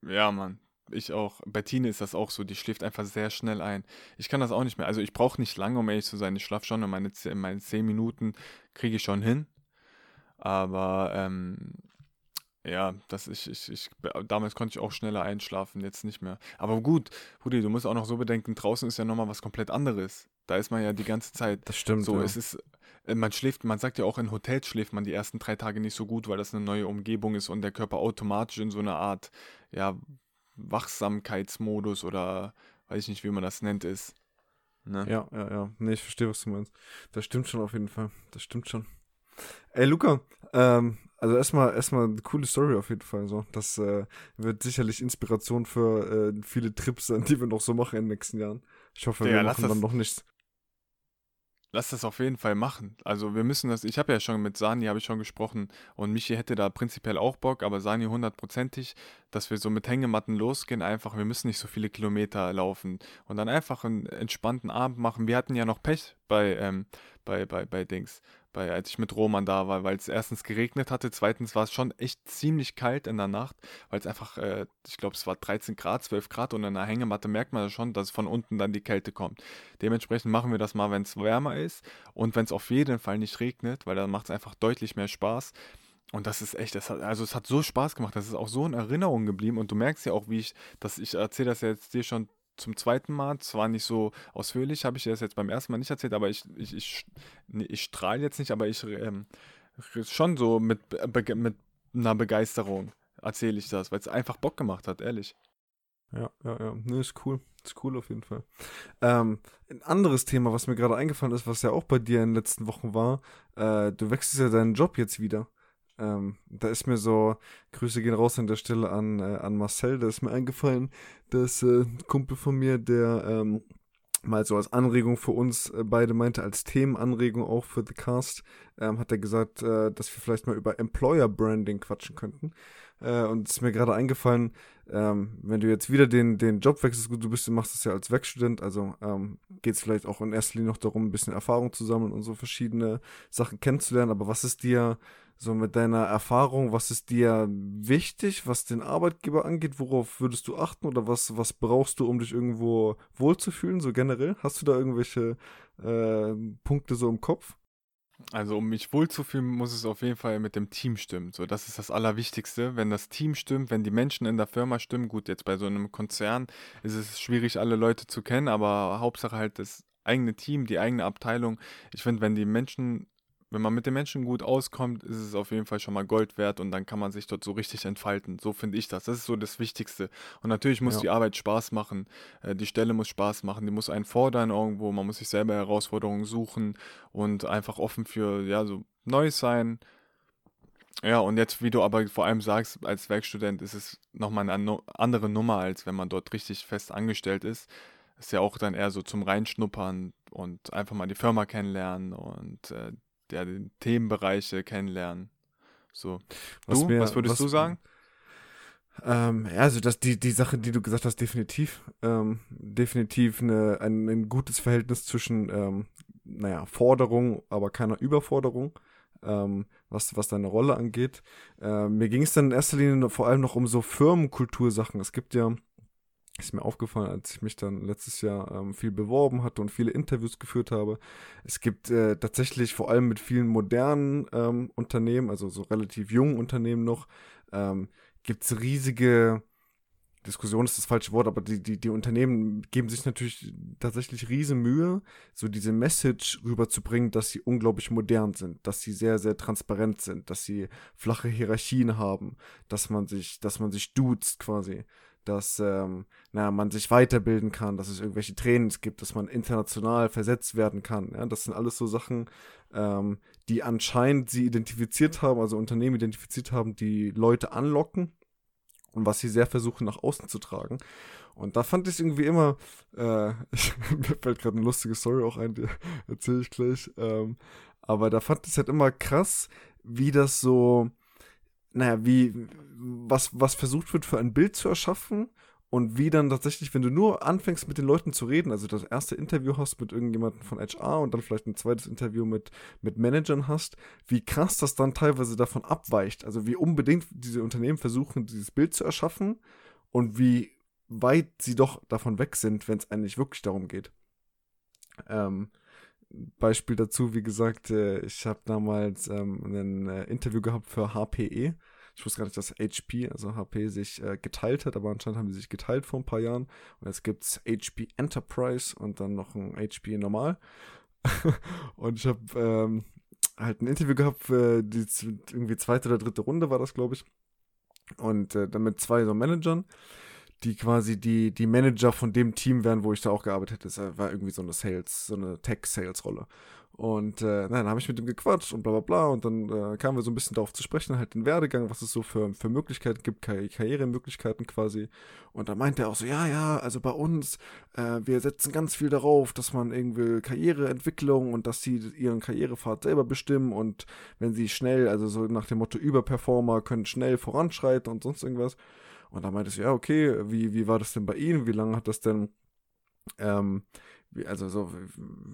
Ja, Mann. Ich auch. Bettine ist das auch so. Die schläft einfach sehr schnell ein. Ich kann das auch nicht mehr. Also ich brauche nicht lange, um ehrlich zu sein. Ich schlafe schon in meine, in meine 10 Minuten kriege ich schon hin. Aber ähm, ja, das ich, ich, ich, damals konnte ich auch schneller einschlafen, jetzt nicht mehr. Aber gut, Rudi, du musst auch noch so bedenken, draußen ist ja nochmal was komplett anderes. Da ist man ja die ganze Zeit. Das stimmt. So, ja. es ist, äh, man schläft, man sagt ja auch in Hotels schläft man die ersten drei Tage nicht so gut, weil das eine neue Umgebung ist und der Körper automatisch in so eine Art, ja, Wachsamkeitsmodus oder weiß ich nicht, wie man das nennt, ist. Ne? Ja, ja, ja. Nee, ich verstehe, was du meinst. Das stimmt schon auf jeden Fall. Das stimmt schon. Ey, Luca, ähm, also erstmal erstmal eine coole Story auf jeden Fall. So. Das äh, wird sicherlich Inspiration für äh, viele Trips sein, die wir noch so machen in den nächsten Jahren. Ich hoffe, ja, wir machen dann noch nichts. Lass das auf jeden Fall machen. Also wir müssen das, ich habe ja schon mit Sani, habe ich schon gesprochen und Michi hätte da prinzipiell auch Bock, aber Sani hundertprozentig, dass wir so mit Hängematten losgehen, einfach, wir müssen nicht so viele Kilometer laufen und dann einfach einen entspannten Abend machen. Wir hatten ja noch Pech bei, ähm, bei, bei, bei Dings, bei, als ich mit Roman da war, weil es erstens geregnet hatte, zweitens war es schon echt ziemlich kalt in der Nacht, weil es einfach, äh, ich glaube, es war 13 Grad, 12 Grad und in der Hängematte merkt man schon, dass von unten dann die Kälte kommt. Dementsprechend machen wir das mal, wenn es wärmer ist und wenn es auf jeden Fall nicht regnet, weil dann macht es einfach deutlich mehr Spaß. Und das ist echt, das hat, also es hat so Spaß gemacht, das ist auch so in Erinnerung geblieben und du merkst ja auch, wie ich, dass ich erzähle das jetzt dir schon zum zweiten Mal. Zwar nicht so ausführlich, habe ich das jetzt beim ersten Mal nicht erzählt, aber ich, ich, ich, ich strahle jetzt nicht, aber ich ähm, schon so mit, mit einer Begeisterung erzähle ich das, weil es einfach Bock gemacht hat, ehrlich. Ja, ja, ja. Ne, ist cool. Ist cool auf jeden Fall. Ähm, ein anderes Thema, was mir gerade eingefallen ist, was ja auch bei dir in den letzten Wochen war, äh, du wechselst ja deinen Job jetzt wieder. Ähm, da ist mir so, Grüße gehen raus an der Stelle an, äh, an Marcel, da ist mir eingefallen, dass äh, ein Kumpel von mir, der ähm, mal so als Anregung für uns äh, beide meinte, als Themenanregung auch für The Cast, ähm, hat er gesagt, äh, dass wir vielleicht mal über Employer Branding quatschen könnten. Äh, und es ist mir gerade eingefallen, ähm, wenn du jetzt wieder den, den Job wechselst, gut, du bist, du machst das ja als Werkstudent, also ähm, geht es vielleicht auch in erster Linie noch darum, ein bisschen Erfahrung zu sammeln und so verschiedene Sachen kennenzulernen. Aber was ist dir so mit deiner Erfahrung, was ist dir wichtig, was den Arbeitgeber angeht? Worauf würdest du achten oder was, was brauchst du, um dich irgendwo wohlzufühlen, so generell? Hast du da irgendwelche äh, Punkte so im Kopf? Also um mich wohlzufühlen, muss es auf jeden Fall mit dem Team stimmen. So, das ist das Allerwichtigste. Wenn das Team stimmt, wenn die Menschen in der Firma stimmen, gut, jetzt bei so einem Konzern ist es schwierig, alle Leute zu kennen, aber Hauptsache halt das eigene Team, die eigene Abteilung. Ich finde, wenn die Menschen wenn man mit den Menschen gut auskommt, ist es auf jeden Fall schon mal Gold wert und dann kann man sich dort so richtig entfalten. So finde ich das. Das ist so das Wichtigste. Und natürlich muss ja. die Arbeit Spaß machen. Äh, die Stelle muss Spaß machen. Die muss einen fordern irgendwo. Man muss sich selber Herausforderungen suchen und einfach offen für, ja, so Neues sein. Ja, und jetzt, wie du aber vor allem sagst, als Werkstudent ist es nochmal eine andere Nummer, als wenn man dort richtig fest angestellt ist. Ist ja auch dann eher so zum Reinschnuppern und einfach mal die Firma kennenlernen und äh, ja, die Themenbereiche kennenlernen. So. Was, du, mir, was würdest was, du sagen? Ähm, ja, also das, die, die Sache, die du gesagt hast, definitiv. Ähm, definitiv eine, ein, ein gutes Verhältnis zwischen, ähm, naja, Forderung, aber keiner Überforderung, ähm, was, was deine Rolle angeht. Ähm, mir ging es dann in erster Linie vor allem noch um so Firmenkultursachen. Es gibt ja ist mir aufgefallen, als ich mich dann letztes Jahr ähm, viel beworben hatte und viele Interviews geführt habe. Es gibt äh, tatsächlich vor allem mit vielen modernen ähm, Unternehmen, also so relativ jungen Unternehmen noch, ähm, gibt es riesige Diskussion ist das falsche Wort, aber die, die, die Unternehmen geben sich natürlich tatsächlich riesen Mühe, so diese Message rüberzubringen, dass sie unglaublich modern sind, dass sie sehr, sehr transparent sind, dass sie flache Hierarchien haben, dass man sich, dass man sich duzt quasi dass ähm, na, man sich weiterbilden kann, dass es irgendwelche Trainings gibt, dass man international versetzt werden kann. Ja? Das sind alles so Sachen, ähm, die anscheinend sie identifiziert haben, also Unternehmen identifiziert haben, die Leute anlocken und was sie sehr versuchen nach außen zu tragen. Und da fand ich irgendwie immer, äh, ich, mir fällt gerade eine lustige Story auch ein, die erzähle ich gleich. Ähm, aber da fand ich es halt immer krass, wie das so naja, wie, was, was versucht wird für ein Bild zu erschaffen und wie dann tatsächlich, wenn du nur anfängst mit den Leuten zu reden, also das erste Interview hast mit irgendjemandem von HR und dann vielleicht ein zweites Interview mit, mit Managern hast, wie krass das dann teilweise davon abweicht. Also wie unbedingt diese Unternehmen versuchen, dieses Bild zu erschaffen und wie weit sie doch davon weg sind, wenn es eigentlich wirklich darum geht. Ähm, Beispiel dazu, wie gesagt, äh, ich habe damals ähm, ein äh, Interview gehabt für HPE ich wusste gar nicht, dass HP, also HP, sich äh, geteilt hat, aber anscheinend haben sie sich geteilt vor ein paar Jahren. Und jetzt gibt es HP Enterprise und dann noch ein HP Normal. und ich habe ähm, halt ein Interview gehabt für die irgendwie zweite oder dritte Runde war das, glaube ich. Und äh, dann mit zwei so Managern, die quasi die, die Manager von dem Team wären, wo ich da auch gearbeitet hätte. Das war irgendwie so eine Sales, so eine Tech-Sales-Rolle. Und äh, dann habe ich mit ihm gequatscht und bla bla bla. Und dann äh, kamen wir so ein bisschen darauf zu sprechen, halt den Werdegang, was es so für, für Möglichkeiten gibt, Kar Karrieremöglichkeiten quasi. Und da meinte er auch so, ja, ja, also bei uns, äh, wir setzen ganz viel darauf, dass man irgendwie Karriereentwicklung und dass sie ihren Karrierepfad selber bestimmen und wenn sie schnell, also so nach dem Motto Überperformer, können schnell voranschreiten und sonst irgendwas. Und da meinte ich, ja, okay, wie, wie war das denn bei Ihnen? Wie lange hat das denn ähm, also so,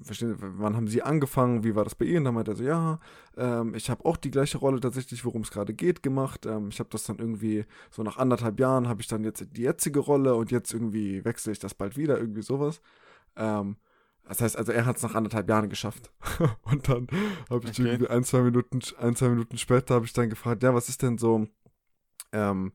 verstehen, wann haben sie angefangen, wie war das bei ihnen? Dann meinte er so, ja, ähm, ich habe auch die gleiche Rolle tatsächlich, worum es gerade geht, gemacht. Ähm, ich habe das dann irgendwie, so nach anderthalb Jahren habe ich dann jetzt die jetzige Rolle und jetzt irgendwie wechsle ich das bald wieder, irgendwie sowas. Ähm, das heißt, also er hat es nach anderthalb Jahren geschafft. und dann habe ich okay. irgendwie ein, zwei Minuten, ein, zwei Minuten später habe ich dann gefragt, ja, was ist denn so, ähm,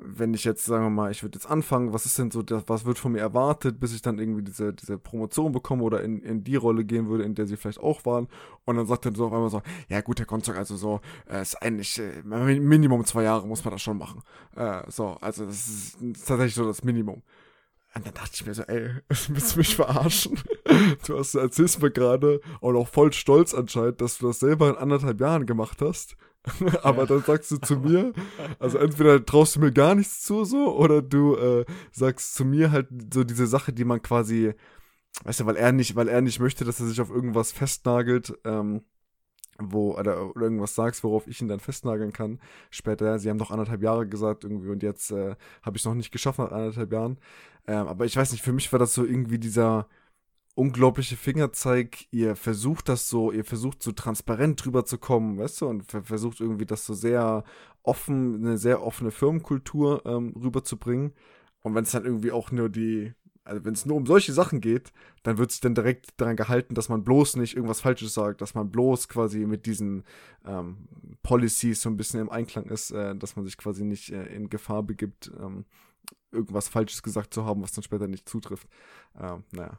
wenn ich jetzt, sagen wir mal, ich würde jetzt anfangen, was ist denn so, das, was wird von mir erwartet, bis ich dann irgendwie diese, diese Promotion bekomme oder in, in die Rolle gehen würde, in der sie vielleicht auch waren. Und dann sagt er so auf einmal so, ja gut, Herr Konzog, also so, äh, ist eigentlich, äh, Minimum zwei Jahre muss man das schon machen. Äh, so, also das ist, das ist tatsächlich so das Minimum. Und dann dachte ich mir so, ey, willst du mich verarschen? Du hast, erzählst mir gerade und auch voll stolz anscheinend, dass du das selber in anderthalb Jahren gemacht hast. aber dann sagst du zu mir, also entweder traust du mir gar nichts zu, so, oder du äh, sagst zu mir halt so diese Sache, die man quasi, weißt du, weil er nicht, weil er nicht möchte, dass er sich auf irgendwas festnagelt, ähm, wo, oder, oder irgendwas sagst, worauf ich ihn dann festnageln kann. Später, sie haben doch anderthalb Jahre gesagt irgendwie und jetzt äh, habe ich es noch nicht geschafft nach anderthalb Jahren. Ähm, aber ich weiß nicht, für mich war das so irgendwie dieser, unglaubliche Fingerzeig, ihr versucht das so, ihr versucht so transparent drüber zu kommen, weißt du, und versucht irgendwie das so sehr offen, eine sehr offene Firmenkultur ähm, rüberzubringen. Und wenn es dann irgendwie auch nur die, also wenn es nur um solche Sachen geht, dann wird sich dann direkt daran gehalten, dass man bloß nicht irgendwas Falsches sagt, dass man bloß quasi mit diesen ähm, Policies so ein bisschen im Einklang ist, äh, dass man sich quasi nicht äh, in Gefahr begibt, ähm, irgendwas Falsches gesagt zu haben, was dann später nicht zutrifft. Ähm, naja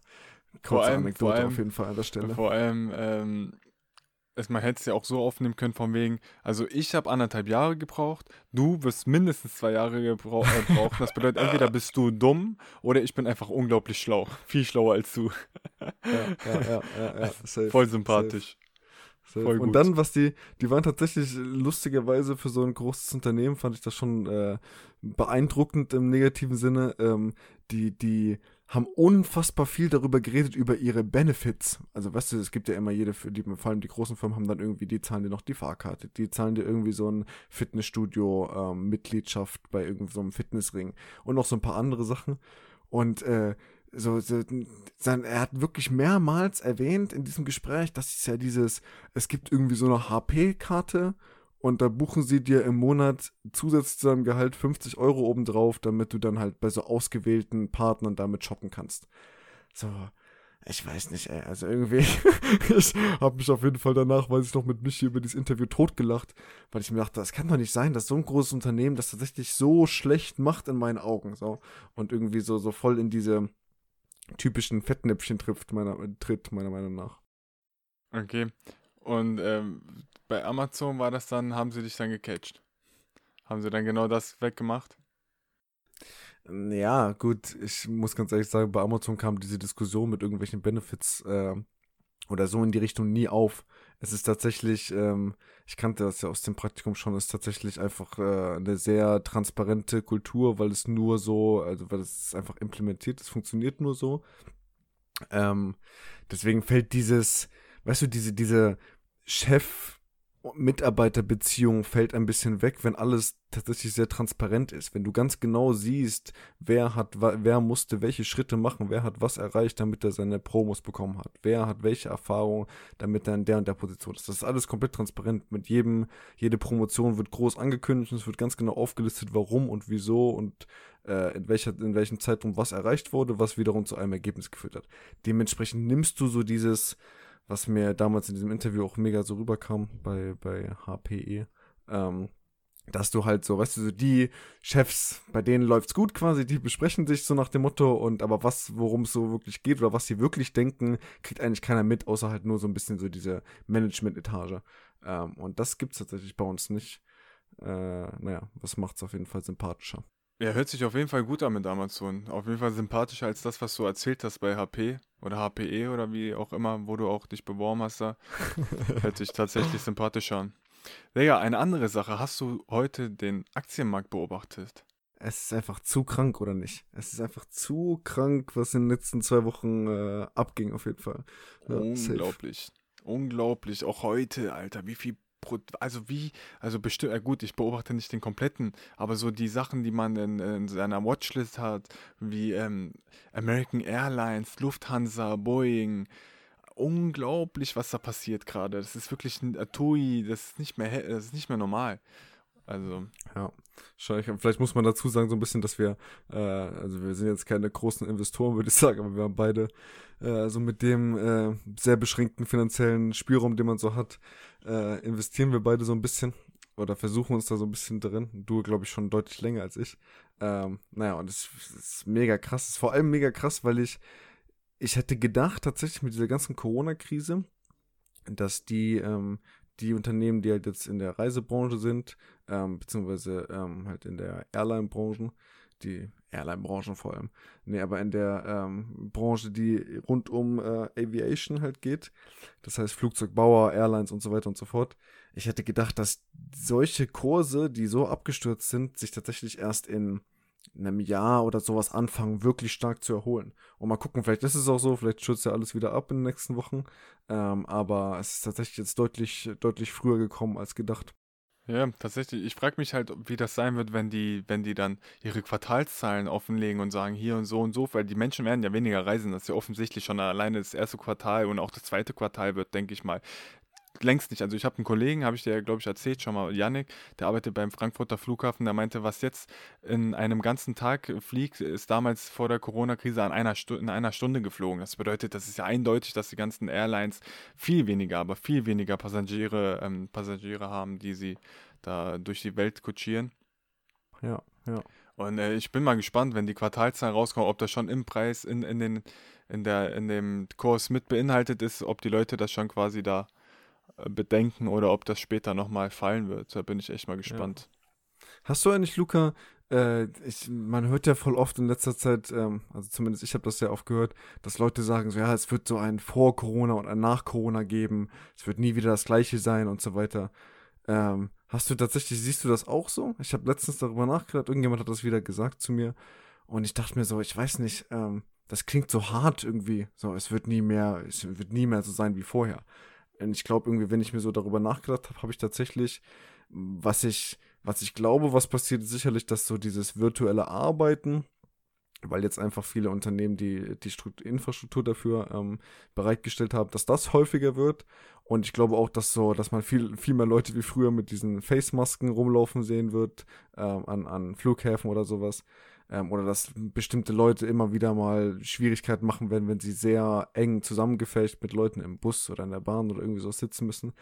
vor allem, vor allem, auf jeden Fall an der Stelle. Vor allem, ähm, man hätte es ja auch so aufnehmen können, von wegen, also ich habe anderthalb Jahre gebraucht, du wirst mindestens zwei Jahre gebrau äh, brauchen. Das bedeutet, entweder bist du dumm oder ich bin einfach unglaublich schlau. Viel schlauer als du. ja, ja, ja, ja, ja. Safe, Voll sympathisch. Safe. Safe. Und dann, was die, die waren tatsächlich lustigerweise für so ein großes Unternehmen, fand ich das schon äh, beeindruckend im negativen Sinne. Ähm, die, die, haben unfassbar viel darüber geredet, über ihre Benefits. Also weißt du, es gibt ja immer jede, die, vor allem die großen Firmen haben dann irgendwie, die zahlen dir noch die Fahrkarte, die zahlen dir irgendwie so ein Fitnessstudio, ähm, Mitgliedschaft bei irgendeinem so Fitnessring und noch so ein paar andere Sachen. Und äh, so, so sein, er hat wirklich mehrmals erwähnt in diesem Gespräch, dass es ja dieses, es gibt irgendwie so eine HP-Karte und da buchen sie dir im Monat zusätzlich zu deinem Gehalt 50 Euro obendrauf, damit du dann halt bei so ausgewählten Partnern damit shoppen kannst. So, ich weiß nicht, ey, also irgendwie, ich habe mich auf jeden Fall danach, weiß ich noch, mit Michi über dieses Interview totgelacht, weil ich mir dachte, das kann doch nicht sein, dass so ein großes Unternehmen das tatsächlich so schlecht macht in meinen Augen, so, und irgendwie so, so voll in diese typischen Fettnäpfchen trifft, meiner, tritt, meiner Meinung nach. Okay, und ähm, bei Amazon war das dann, haben sie dich dann gecatcht. Haben sie dann genau das weggemacht? Ja, gut, ich muss ganz ehrlich sagen, bei Amazon kam diese Diskussion mit irgendwelchen Benefits äh, oder so in die Richtung nie auf. Es ist tatsächlich, ähm, ich kannte das ja aus dem Praktikum schon, ist tatsächlich einfach äh, eine sehr transparente Kultur, weil es nur so, also weil es einfach implementiert, es funktioniert nur so. Ähm, deswegen fällt dieses, weißt du, diese, diese Chef- Mitarbeiterbeziehung fällt ein bisschen weg, wenn alles tatsächlich sehr transparent ist. Wenn du ganz genau siehst, wer hat, wer musste welche Schritte machen, wer hat was erreicht, damit er seine Promos bekommen hat, wer hat welche Erfahrung, damit er in der und der Position ist. Das ist alles komplett transparent. Mit jedem, jede Promotion wird groß angekündigt und es wird ganz genau aufgelistet, warum und wieso und äh, in, welcher, in welchem Zeitraum was erreicht wurde, was wiederum zu einem Ergebnis geführt hat. Dementsprechend nimmst du so dieses was mir damals in diesem Interview auch mega so rüberkam bei, bei HPE, ähm, dass du halt so, weißt du, so die Chefs, bei denen läuft's gut quasi, die besprechen sich so nach dem Motto und aber was, worum es so wirklich geht oder was sie wirklich denken, kriegt eigentlich keiner mit, außer halt nur so ein bisschen so diese Management-Etage. Ähm, und das gibt's tatsächlich bei uns nicht. Äh, naja, was macht's auf jeden Fall sympathischer. Ja, hört sich auf jeden Fall gut an mit Amazon. Auf jeden Fall sympathischer als das, was du erzählt hast bei HP oder HPE oder wie auch immer, wo du auch dich beworben hast. Da hört sich tatsächlich sympathischer an. Digga, eine andere Sache. Hast du heute den Aktienmarkt beobachtet? Es ist einfach zu krank, oder nicht? Es ist einfach zu krank, was in den letzten zwei Wochen äh, abging, auf jeden Fall. Ja, Unglaublich. Safe. Unglaublich. Auch heute, Alter, wie viel also wie, also bestimmt, äh gut, ich beobachte nicht den kompletten, aber so die Sachen, die man in, in seiner Watchlist hat, wie ähm, American Airlines, Lufthansa, Boeing, unglaublich, was da passiert gerade. Das ist wirklich ein Atui, das ist nicht mehr, das ist nicht mehr normal. Also. Ja. Vielleicht muss man dazu sagen, so ein bisschen, dass wir, äh, also wir sind jetzt keine großen Investoren, würde ich sagen, aber wir haben beide äh, so mit dem äh, sehr beschränkten finanziellen Spielraum, den man so hat, äh, investieren wir beide so ein bisschen oder versuchen uns da so ein bisschen drin. Du, glaube ich, schon deutlich länger als ich. Ähm, naja, und es ist mega krass. Es ist vor allem mega krass, weil ich, ich hätte gedacht, tatsächlich mit dieser ganzen Corona-Krise, dass die, ähm, die Unternehmen, die halt jetzt in der Reisebranche sind, ähm, beziehungsweise ähm, halt in der Airline-Branche, die Airline-Branche vor allem, nee, aber in der ähm, Branche, die rund um äh, Aviation halt geht, das heißt Flugzeugbauer, Airlines und so weiter und so fort. Ich hätte gedacht, dass solche Kurse, die so abgestürzt sind, sich tatsächlich erst in einem Jahr oder sowas anfangen, wirklich stark zu erholen. Und mal gucken, vielleicht ist es auch so, vielleicht stürzt ja alles wieder ab in den nächsten Wochen. Ähm, aber es ist tatsächlich jetzt deutlich, deutlich früher gekommen als gedacht. Ja, tatsächlich. Ich frage mich halt, wie das sein wird, wenn die, wenn die dann ihre Quartalszahlen offenlegen und sagen, hier und so und so, weil die Menschen werden ja weniger reisen. Das ist ja offensichtlich schon alleine das erste Quartal und auch das zweite Quartal wird, denke ich mal, längst nicht. Also ich habe einen Kollegen, habe ich dir, glaube ich, erzählt schon mal, Yannick, der arbeitet beim Frankfurter Flughafen, der meinte, was jetzt in einem ganzen Tag fliegt, ist damals vor der Corona-Krise an einer in einer Stunde geflogen. Das bedeutet, das ist ja eindeutig, dass die ganzen Airlines viel weniger, aber viel weniger Passagiere, ähm, Passagiere haben, die sie da durch die Welt kutschieren. Ja, ja. Und äh, ich bin mal gespannt, wenn die Quartalzahlen rauskommen, ob das schon im Preis, in, in, den, in, der, in dem Kurs mit beinhaltet ist, ob die Leute das schon quasi da bedenken oder ob das später nochmal fallen wird. Da bin ich echt mal gespannt. Ja. Hast du eigentlich, Luca, äh, ich, man hört ja voll oft in letzter Zeit, ähm, also zumindest ich habe das ja oft gehört, dass Leute sagen so, ja, es wird so ein Vor-Corona und ein Nach-Corona geben, es wird nie wieder das Gleiche sein und so weiter. Ähm, hast du tatsächlich, siehst du das auch so? Ich habe letztens darüber nachgedacht, irgendjemand hat das wieder gesagt zu mir und ich dachte mir so, ich weiß nicht, ähm, das klingt so hart irgendwie, so, es wird nie mehr, es wird nie mehr so sein wie vorher. Und ich glaube irgendwie, wenn ich mir so darüber nachgedacht habe, habe ich tatsächlich, was ich, was ich glaube, was passiert, ist sicherlich, dass so dieses virtuelle Arbeiten, weil jetzt einfach viele Unternehmen die, die Infrastruktur dafür ähm, bereitgestellt haben, dass das häufiger wird. Und ich glaube auch, dass so, dass man viel, viel mehr Leute wie früher mit diesen Face-Masken rumlaufen sehen wird, ähm, an, an Flughäfen oder sowas ähm, oder dass bestimmte Leute immer wieder mal Schwierigkeiten machen werden, wenn sie sehr eng zusammengefecht mit Leuten im Bus oder in der Bahn oder irgendwie so sitzen müssen.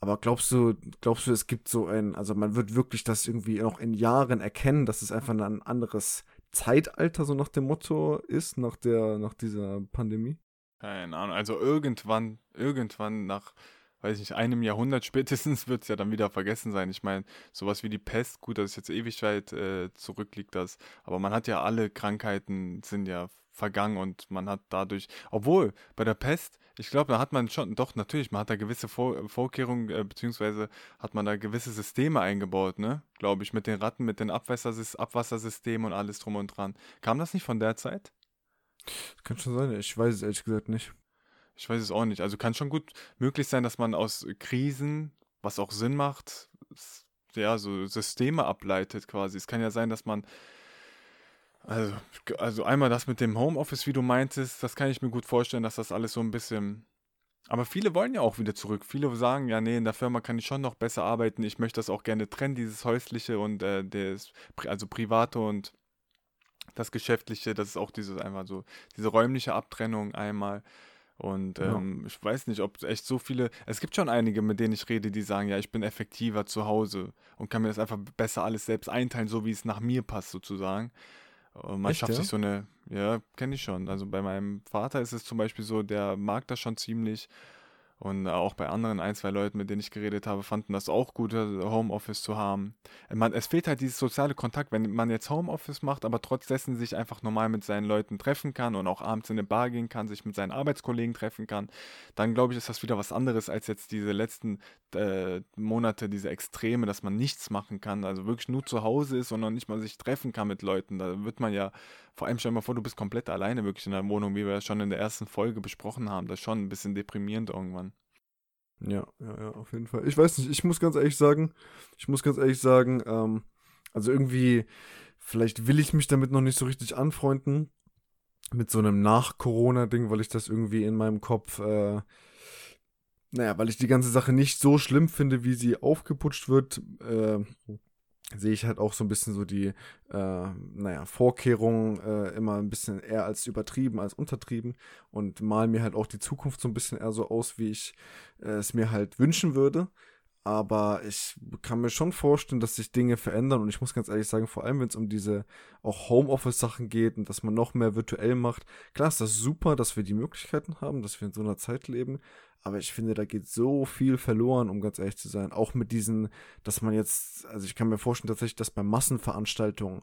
Aber glaubst du, glaubst du, es gibt so ein, also man wird wirklich das irgendwie noch in Jahren erkennen, dass es einfach ein anderes Zeitalter so nach dem Motto ist, nach der, nach dieser Pandemie? Keine Ahnung. Also irgendwann, irgendwann nach weiß ich nicht, einem Jahrhundert spätestens wird es ja dann wieder vergessen sein. Ich meine, sowas wie die Pest, gut, das ist jetzt ewig weit äh, zurückliegt das, aber man hat ja alle Krankheiten sind ja vergangen und man hat dadurch, obwohl bei der Pest, ich glaube, da hat man schon, doch natürlich, man hat da gewisse Vor Vorkehrungen, äh, beziehungsweise hat man da gewisse Systeme eingebaut, ne? Glaube ich, mit den Ratten, mit den Abwassersys Abwassersystemen und alles drum und dran. Kam das nicht von der Zeit? Kann schon sein, ich weiß es ehrlich gesagt nicht. Ich weiß es auch nicht. Also kann schon gut möglich sein, dass man aus Krisen was auch Sinn macht, ja, so Systeme ableitet quasi. Es kann ja sein, dass man, also, also einmal das mit dem Homeoffice, wie du meintest, das kann ich mir gut vorstellen, dass das alles so ein bisschen aber viele wollen ja auch wieder zurück. Viele sagen, ja, nee, in der Firma kann ich schon noch besser arbeiten. Ich möchte das auch gerne trennen, dieses häusliche und äh, das, also private und das Geschäftliche. Das ist auch dieses einmal so, diese räumliche Abtrennung einmal. Und ähm, ja. ich weiß nicht, ob echt so viele. Es gibt schon einige, mit denen ich rede, die sagen, ja, ich bin effektiver zu Hause und kann mir das einfach besser alles selbst einteilen, so wie es nach mir passt, sozusagen. Und man echt, schafft ja? sich so eine, ja, kenne ich schon. Also bei meinem Vater ist es zum Beispiel so, der mag das schon ziemlich. Und auch bei anderen ein, zwei Leuten, mit denen ich geredet habe, fanden das auch gut, Homeoffice zu haben. Man, es fehlt halt dieses soziale Kontakt, wenn man jetzt Homeoffice macht, aber trotz sich einfach normal mit seinen Leuten treffen kann und auch abends in eine Bar gehen kann, sich mit seinen Arbeitskollegen treffen kann, dann glaube ich, ist das wieder was anderes als jetzt diese letzten äh, Monate, diese Extreme, dass man nichts machen kann, also wirklich nur zu Hause ist und noch nicht mal sich treffen kann mit Leuten. Da wird man ja, vor allem stell dir mal vor, du bist komplett alleine wirklich in der Wohnung, wie wir das schon in der ersten Folge besprochen haben. Das ist schon ein bisschen deprimierend irgendwann. Ja, ja, ja, auf jeden Fall. Ich weiß nicht, ich muss ganz ehrlich sagen, ich muss ganz ehrlich sagen, ähm, also irgendwie, vielleicht will ich mich damit noch nicht so richtig anfreunden, mit so einem Nach-Corona-Ding, weil ich das irgendwie in meinem Kopf, äh, naja, weil ich die ganze Sache nicht so schlimm finde, wie sie aufgeputscht wird. Äh, sehe ich halt auch so ein bisschen so die, äh, naja, Vorkehrungen äh, immer ein bisschen eher als übertrieben, als untertrieben und mal mir halt auch die Zukunft so ein bisschen eher so aus, wie ich äh, es mir halt wünschen würde. Aber ich kann mir schon vorstellen, dass sich Dinge verändern und ich muss ganz ehrlich sagen, vor allem wenn es um diese auch Homeoffice-Sachen geht und dass man noch mehr virtuell macht. Klar ist das super, dass wir die Möglichkeiten haben, dass wir in so einer Zeit leben, aber ich finde, da geht so viel verloren, um ganz ehrlich zu sein. Auch mit diesen, dass man jetzt, also ich kann mir vorstellen tatsächlich, dass bei Massenveranstaltungen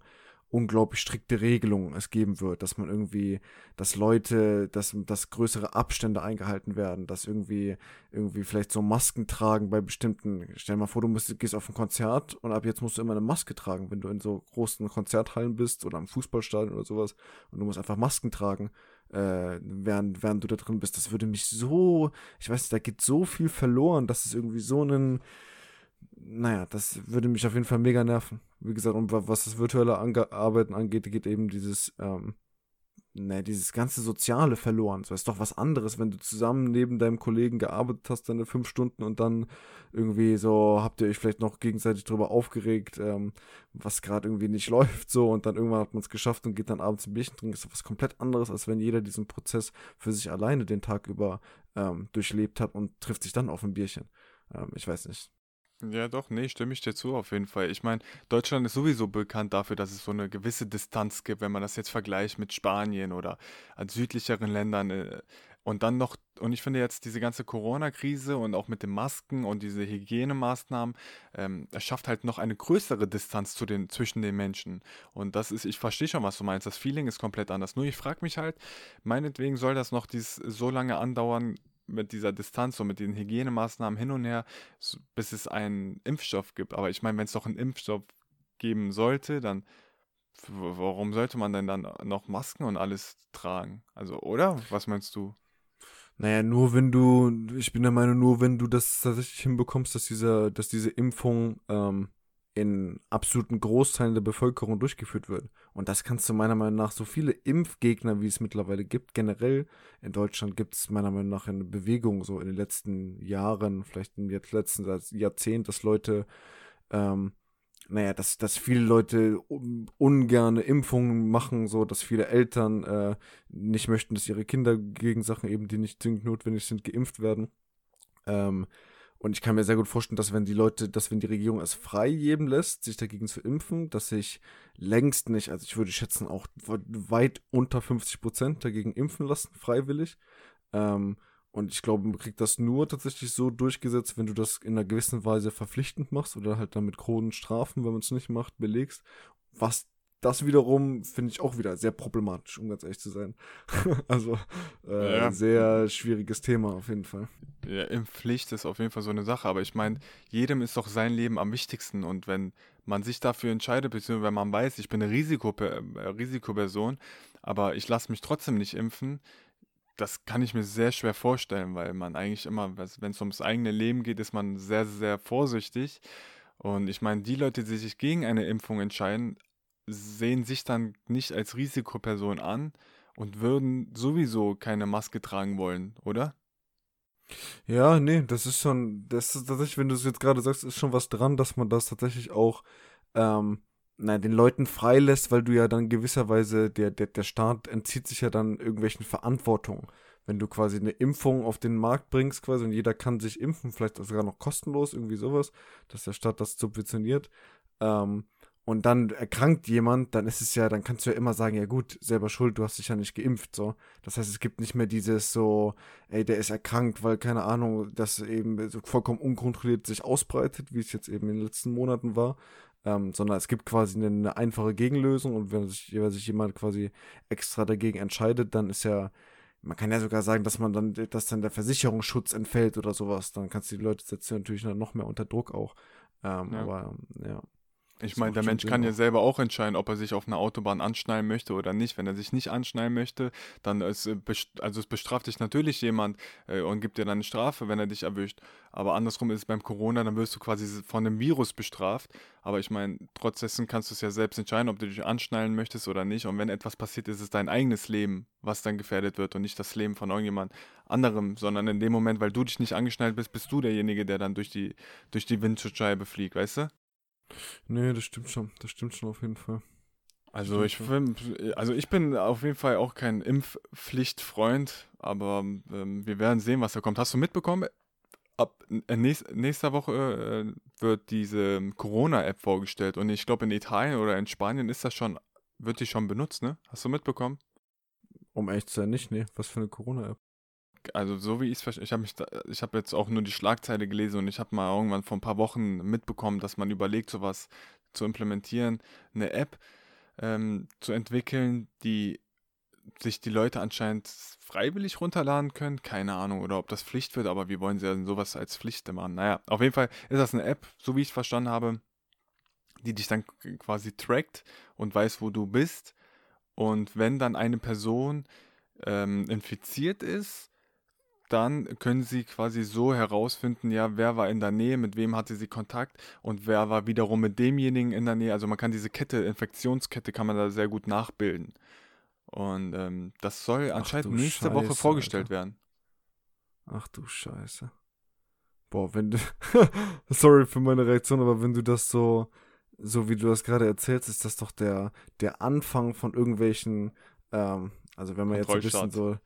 unglaublich strikte Regelungen es geben wird, dass man irgendwie, dass Leute, dass, dass größere Abstände eingehalten werden, dass irgendwie, irgendwie vielleicht so Masken tragen bei bestimmten, stell dir mal vor, du musst, gehst auf ein Konzert und ab jetzt musst du immer eine Maske tragen, wenn du in so großen Konzerthallen bist oder am Fußballstadion oder sowas und du musst einfach Masken tragen äh, während, während du da drin bist. Das würde mich so, ich weiß nicht, da geht so viel verloren, dass es irgendwie so einen, naja, das würde mich auf jeden Fall mega nerven. Wie gesagt, und was das virtuelle Ange Arbeiten angeht, geht eben dieses, ähm, ne, dieses ganze Soziale verloren. So ist doch was anderes, wenn du zusammen neben deinem Kollegen gearbeitet hast, deine fünf Stunden und dann irgendwie so habt ihr euch vielleicht noch gegenseitig darüber aufgeregt, ähm, was gerade irgendwie nicht läuft, so und dann irgendwann hat man es geschafft und geht dann abends ein Bierchen trinken. Ist was komplett anderes, als wenn jeder diesen Prozess für sich alleine den Tag über ähm, durchlebt hat und trifft sich dann auf ein Bierchen. Ähm, ich weiß nicht. Ja, doch, nee, stimme ich dir zu, auf jeden Fall. Ich meine, Deutschland ist sowieso bekannt dafür, dass es so eine gewisse Distanz gibt, wenn man das jetzt vergleicht mit Spanien oder an südlicheren Ländern. Äh, und dann noch, und ich finde jetzt diese ganze Corona-Krise und auch mit den Masken und diese Hygienemaßnahmen, ähm, es schafft halt noch eine größere Distanz zu den, zwischen den Menschen. Und das ist, ich verstehe schon, was du meinst. Das Feeling ist komplett anders. Nur ich frage mich halt, meinetwegen soll das noch dies so lange andauern, mit dieser Distanz und mit den Hygienemaßnahmen hin und her, bis es einen Impfstoff gibt. Aber ich meine, wenn es doch einen Impfstoff geben sollte, dann warum sollte man denn dann noch Masken und alles tragen? Also, oder? Was meinst du? Naja, nur wenn du, ich bin der Meinung, nur wenn du das tatsächlich hinbekommst, dass dieser, dass diese Impfung ähm, in absoluten Großteilen der Bevölkerung durchgeführt wird. Und das kannst du meiner Meinung nach so viele Impfgegner, wie es mittlerweile gibt, generell in Deutschland gibt es meiner Meinung nach eine Bewegung so in den letzten Jahren, vielleicht im letzten Jahrzehnt, dass Leute, ähm, naja, dass, dass viele Leute ungerne Impfungen machen, so dass viele Eltern äh, nicht möchten, dass ihre Kinder gegen Sachen eben, die nicht zwingend notwendig sind, geimpft werden. Ähm, und ich kann mir sehr gut vorstellen, dass wenn die Leute, dass wenn die Regierung es frei geben lässt, sich dagegen zu impfen, dass sich längst nicht, also ich würde schätzen, auch weit unter 50 Prozent dagegen impfen lassen, freiwillig. Ähm, und ich glaube, man kriegt das nur tatsächlich so durchgesetzt, wenn du das in einer gewissen Weise verpflichtend machst oder halt dann mit Kronenstrafen, wenn man es nicht macht, belegst. Was das wiederum finde ich auch wieder sehr problematisch, um ganz ehrlich zu sein. also äh, ja. sehr schwieriges Thema auf jeden Fall. Ja, Impfpflicht ist auf jeden Fall so eine Sache, aber ich meine, jedem ist doch sein Leben am wichtigsten und wenn man sich dafür entscheidet, beziehungsweise wenn man weiß, ich bin eine Risikoper äh, Risikoperson, aber ich lasse mich trotzdem nicht impfen, das kann ich mir sehr schwer vorstellen, weil man eigentlich immer, wenn es ums eigene Leben geht, ist man sehr, sehr vorsichtig. Und ich meine, die Leute, die sich gegen eine Impfung entscheiden, sehen sich dann nicht als Risikoperson an und würden sowieso keine Maske tragen wollen, oder? Ja, nee, das ist schon, das ist tatsächlich, wenn du es jetzt gerade sagst, ist schon was dran, dass man das tatsächlich auch ähm, na, den Leuten freilässt, weil du ja dann gewisserweise, der, der, der Staat entzieht sich ja dann irgendwelchen Verantwortungen. Wenn du quasi eine Impfung auf den Markt bringst, quasi, und jeder kann sich impfen, vielleicht sogar noch kostenlos, irgendwie sowas, dass der Staat das subventioniert, ähm, und dann erkrankt jemand, dann ist es ja, dann kannst du ja immer sagen, ja gut, selber schuld, du hast dich ja nicht geimpft, so. Das heißt, es gibt nicht mehr dieses so, ey, der ist erkrankt, weil, keine Ahnung, das eben so vollkommen unkontrolliert sich ausbreitet, wie es jetzt eben in den letzten Monaten war, ähm, sondern es gibt quasi eine, eine, einfache Gegenlösung und wenn sich, wenn sich jemand quasi extra dagegen entscheidet, dann ist ja, man kann ja sogar sagen, dass man dann, dass dann der Versicherungsschutz entfällt oder sowas, dann kannst du die Leute setzen natürlich noch mehr unter Druck auch. Ähm, ja. Aber ja. Ich meine, der Mensch kann ja selber auch entscheiden, ob er sich auf einer Autobahn anschnallen möchte oder nicht. Wenn er sich nicht anschnallen möchte, dann ist, äh, also es bestraft dich natürlich jemand äh, und gibt dir dann eine Strafe, wenn er dich erwischt. Aber andersrum ist es beim Corona, dann wirst du quasi von dem Virus bestraft. Aber ich meine, trotz dessen kannst du es ja selbst entscheiden, ob du dich anschnallen möchtest oder nicht. Und wenn etwas passiert, ist es dein eigenes Leben, was dann gefährdet wird und nicht das Leben von irgendjemand anderem, sondern in dem Moment, weil du dich nicht angeschnallt bist, bist du derjenige, der dann durch die, durch die Windschutzscheibe fliegt, weißt du? Nee, das stimmt schon. Das stimmt schon auf jeden Fall. Also ich, bin, also ich bin auf jeden Fall auch kein Impfpflichtfreund, aber ähm, wir werden sehen, was da kommt. Hast du mitbekommen? Ab äh, nächst, nächster Woche äh, wird diese Corona-App vorgestellt und ich glaube in Italien oder in Spanien ist das schon, wird die schon benutzt, ne? Hast du mitbekommen? Um echt zu sein, nicht, ne? Was für eine Corona-App? Also so wie ich es verstehe, ich habe jetzt auch nur die Schlagzeile gelesen und ich habe mal irgendwann vor ein paar Wochen mitbekommen, dass man überlegt, sowas zu implementieren, eine App ähm, zu entwickeln, die sich die Leute anscheinend freiwillig runterladen können. Keine Ahnung, oder ob das Pflicht wird, aber wir wollen ja sowas als Pflicht machen. Naja, auf jeden Fall ist das eine App, so wie ich es verstanden habe, die dich dann quasi trackt und weiß, wo du bist. Und wenn dann eine Person ähm, infiziert ist, dann können sie quasi so herausfinden, ja, wer war in der Nähe, mit wem hatte sie Kontakt und wer war wiederum mit demjenigen in der Nähe. Also man kann diese Kette, Infektionskette kann man da sehr gut nachbilden. Und ähm, das soll anscheinend nächste Scheiße, Woche vorgestellt Alter. werden. Ach du Scheiße. Boah, wenn du. Sorry für meine Reaktion, aber wenn du das so, so wie du das gerade erzählst, ist das doch der, der Anfang von irgendwelchen, ähm, also wenn man jetzt ein bisschen so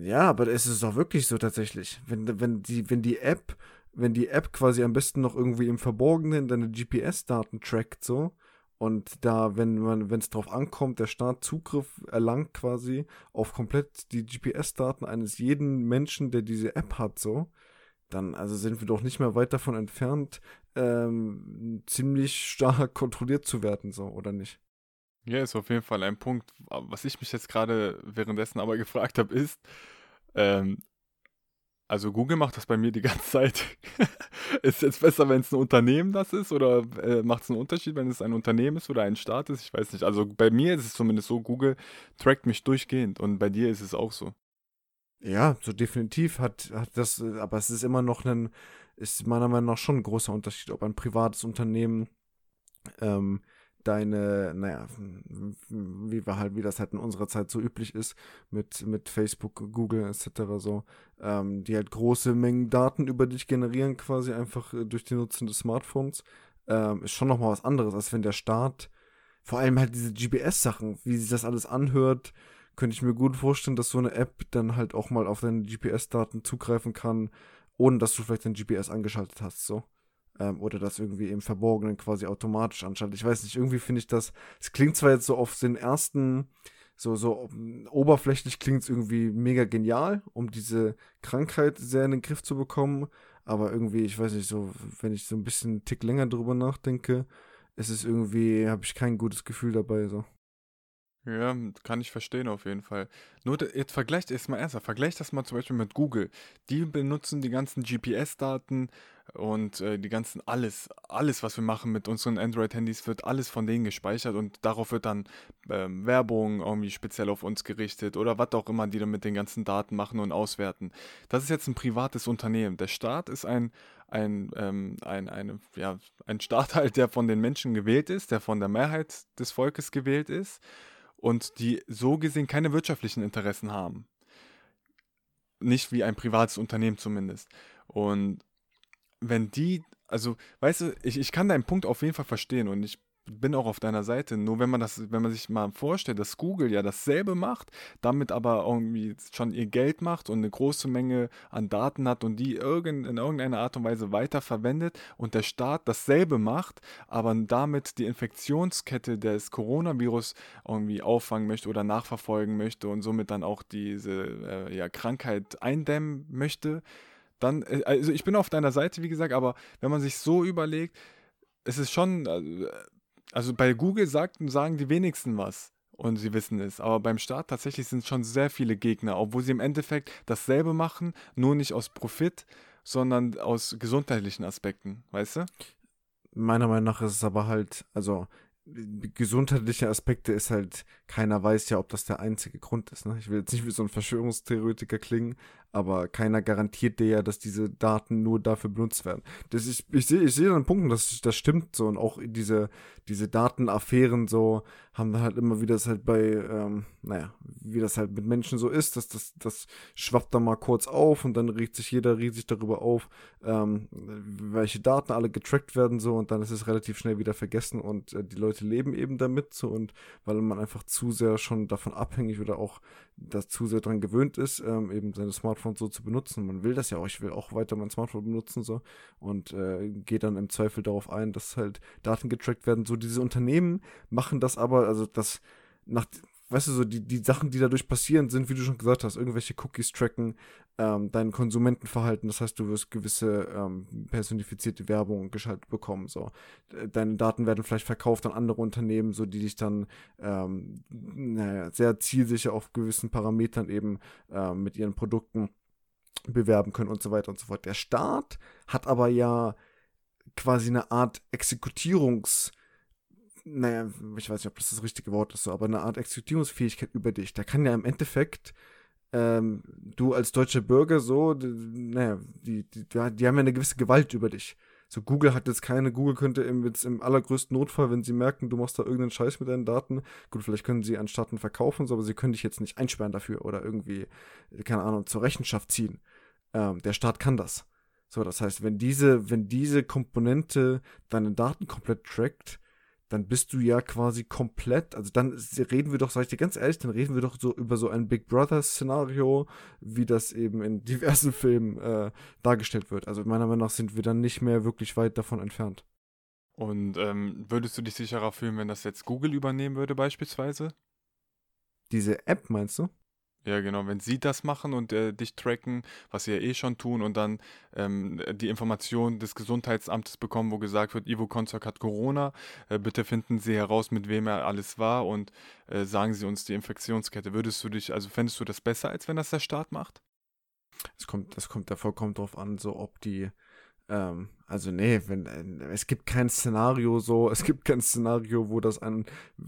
ja, aber es ist doch wirklich so tatsächlich. Wenn, wenn, die, wenn die App, wenn die App quasi am besten noch irgendwie im Verborgenen deine GPS-Daten trackt, so, und da, wenn man, wenn es drauf ankommt, der Staat Zugriff erlangt quasi auf komplett die GPS-Daten eines jeden Menschen, der diese App hat, so, dann also sind wir doch nicht mehr weit davon entfernt, ähm, ziemlich stark kontrolliert zu werden, so, oder nicht? Ja, ist auf jeden Fall ein Punkt. Was ich mich jetzt gerade währenddessen aber gefragt habe, ist, ähm, also Google macht das bei mir die ganze Zeit. ist es jetzt besser, wenn es ein Unternehmen das ist oder äh, macht es einen Unterschied, wenn es ein Unternehmen ist oder ein Staat ist? Ich weiß nicht. Also bei mir ist es zumindest so, Google trackt mich durchgehend und bei dir ist es auch so. Ja, so definitiv hat, hat das, aber es ist immer noch ein, ist meiner Meinung nach schon ein großer Unterschied, ob ein privates Unternehmen ähm, deine, naja, wie wir halt, wie das halt in unserer Zeit so üblich ist, mit, mit Facebook, Google etc. so, ähm, die halt große Mengen Daten über dich generieren, quasi einfach äh, durch die Nutzung des Smartphones, ähm, ist schon nochmal was anderes, als wenn der Staat, vor allem halt diese GPS-Sachen, wie sich das alles anhört, könnte ich mir gut vorstellen, dass so eine App dann halt auch mal auf deine GPS-Daten zugreifen kann, ohne dass du vielleicht dein GPS angeschaltet hast, so ähm, oder das irgendwie im Verborgenen quasi automatisch anschaltet. Ich weiß nicht, irgendwie finde ich das, es klingt zwar jetzt so auf den ersten, so, so oberflächlich klingt es irgendwie mega genial, um diese Krankheit sehr in den Griff zu bekommen, aber irgendwie, ich weiß nicht, so, wenn ich so ein bisschen einen Tick länger drüber nachdenke, ist es irgendwie, habe ich kein gutes Gefühl dabei, so. Ja, kann ich verstehen auf jeden Fall. Nur jetzt vergleicht erstmal ernsthaft, vergleicht das mal zum Beispiel mit Google. Die benutzen die ganzen GPS-Daten und äh, die ganzen alles, alles, was wir machen mit unseren Android-Handys, wird alles von denen gespeichert und darauf wird dann ähm, Werbung irgendwie speziell auf uns gerichtet oder was auch immer die dann mit den ganzen Daten machen und auswerten. Das ist jetzt ein privates Unternehmen. Der Staat ist ein, ein, ähm, ein, eine, ja, ein Staat halt, der von den Menschen gewählt ist, der von der Mehrheit des Volkes gewählt ist und die so gesehen keine wirtschaftlichen Interessen haben. Nicht wie ein privates Unternehmen zumindest. Und wenn die, also, weißt du, ich, ich kann deinen Punkt auf jeden Fall verstehen und ich bin auch auf deiner Seite. Nur wenn man das, wenn man sich mal vorstellt, dass Google ja dasselbe macht, damit aber irgendwie schon ihr Geld macht und eine große Menge an Daten hat und die in irgendeiner Art und Weise weiterverwendet und der Staat dasselbe macht, aber damit die Infektionskette des Coronavirus irgendwie auffangen möchte oder nachverfolgen möchte und somit dann auch diese äh, ja, Krankheit eindämmen möchte, dann, äh, also ich bin auf deiner Seite, wie gesagt, aber wenn man sich so überlegt, es ist schon, äh, also bei Google sagt, sagen die wenigsten was und sie wissen es, aber beim Staat tatsächlich sind schon sehr viele Gegner, obwohl sie im Endeffekt dasselbe machen, nur nicht aus Profit, sondern aus gesundheitlichen Aspekten, weißt du? Meiner Meinung nach ist es aber halt, also gesundheitliche Aspekte ist halt, keiner weiß ja, ob das der einzige Grund ist. Ne? Ich will jetzt nicht wie so ein Verschwörungstheoretiker klingen, aber keiner garantiert dir ja, dass diese Daten nur dafür benutzt werden. Das ist, ich sehe ich sehe einen Punkt, das, das stimmt so. Und auch diese, diese Datenaffären so haben dann halt immer wieder das halt bei, ähm, naja, wie das halt mit Menschen so ist, dass das, das schwappt dann mal kurz auf und dann regt sich jeder riesig darüber auf, ähm, welche Daten alle getrackt werden so. Und dann ist es relativ schnell wieder vergessen und äh, die Leute leben eben damit so. Und weil man einfach zu sehr schon davon abhängig oder auch das zu sehr daran gewöhnt ist, ähm, eben seine Smartphone so zu benutzen. Man will das ja auch, ich will auch weiter mein Smartphone benutzen so und äh, geht dann im Zweifel darauf ein, dass halt Daten getrackt werden. So diese Unternehmen machen das aber, also das nach weißt du, so die, die Sachen, die dadurch passieren, sind, wie du schon gesagt hast, irgendwelche Cookies tracken, ähm, dein Konsumentenverhalten, das heißt, du wirst gewisse ähm, personifizierte Werbung geschaltet bekommen, so. Deine Daten werden vielleicht verkauft an andere Unternehmen, so die dich dann, ähm, naja, sehr zielsicher auf gewissen Parametern eben ähm, mit ihren Produkten bewerben können und so weiter und so fort. Der Staat hat aber ja quasi eine Art Exekutierungs- naja, ich weiß nicht, ob das das richtige Wort ist, aber eine Art Exekutierungsfähigkeit über dich. Der kann ja im Endeffekt ähm, du als deutscher Bürger so, naja, die, die, die haben ja eine gewisse Gewalt über dich. So, Google hat jetzt keine, Google könnte im, jetzt im allergrößten Notfall, wenn sie merken, du machst da irgendeinen Scheiß mit deinen Daten, gut, vielleicht können sie anstatt verkaufen, so, aber sie können dich jetzt nicht einsperren dafür oder irgendwie, keine Ahnung, zur Rechenschaft ziehen. Ähm, der Staat kann das. So, das heißt, wenn diese, wenn diese Komponente deine Daten komplett trackt, dann bist du ja quasi komplett, also dann reden wir doch, sag ich dir ganz ehrlich, dann reden wir doch so über so ein Big Brother-Szenario, wie das eben in diversen Filmen äh, dargestellt wird. Also meiner Meinung nach sind wir dann nicht mehr wirklich weit davon entfernt. Und ähm, würdest du dich sicherer fühlen, wenn das jetzt Google übernehmen würde, beispielsweise? Diese App meinst du? Ja, genau, wenn sie das machen und äh, dich tracken, was sie ja eh schon tun und dann ähm, die Information des Gesundheitsamtes bekommen, wo gesagt wird, Ivo Konzak hat Corona, äh, bitte finden Sie heraus, mit wem er alles war und äh, sagen Sie uns die Infektionskette. Würdest du dich, also fändest du das besser, als wenn das der Staat macht? Es kommt, das kommt da vollkommen drauf an, so ob die, ähm, also nee, wenn, äh, es gibt kein Szenario so, es gibt kein Szenario, wo das ein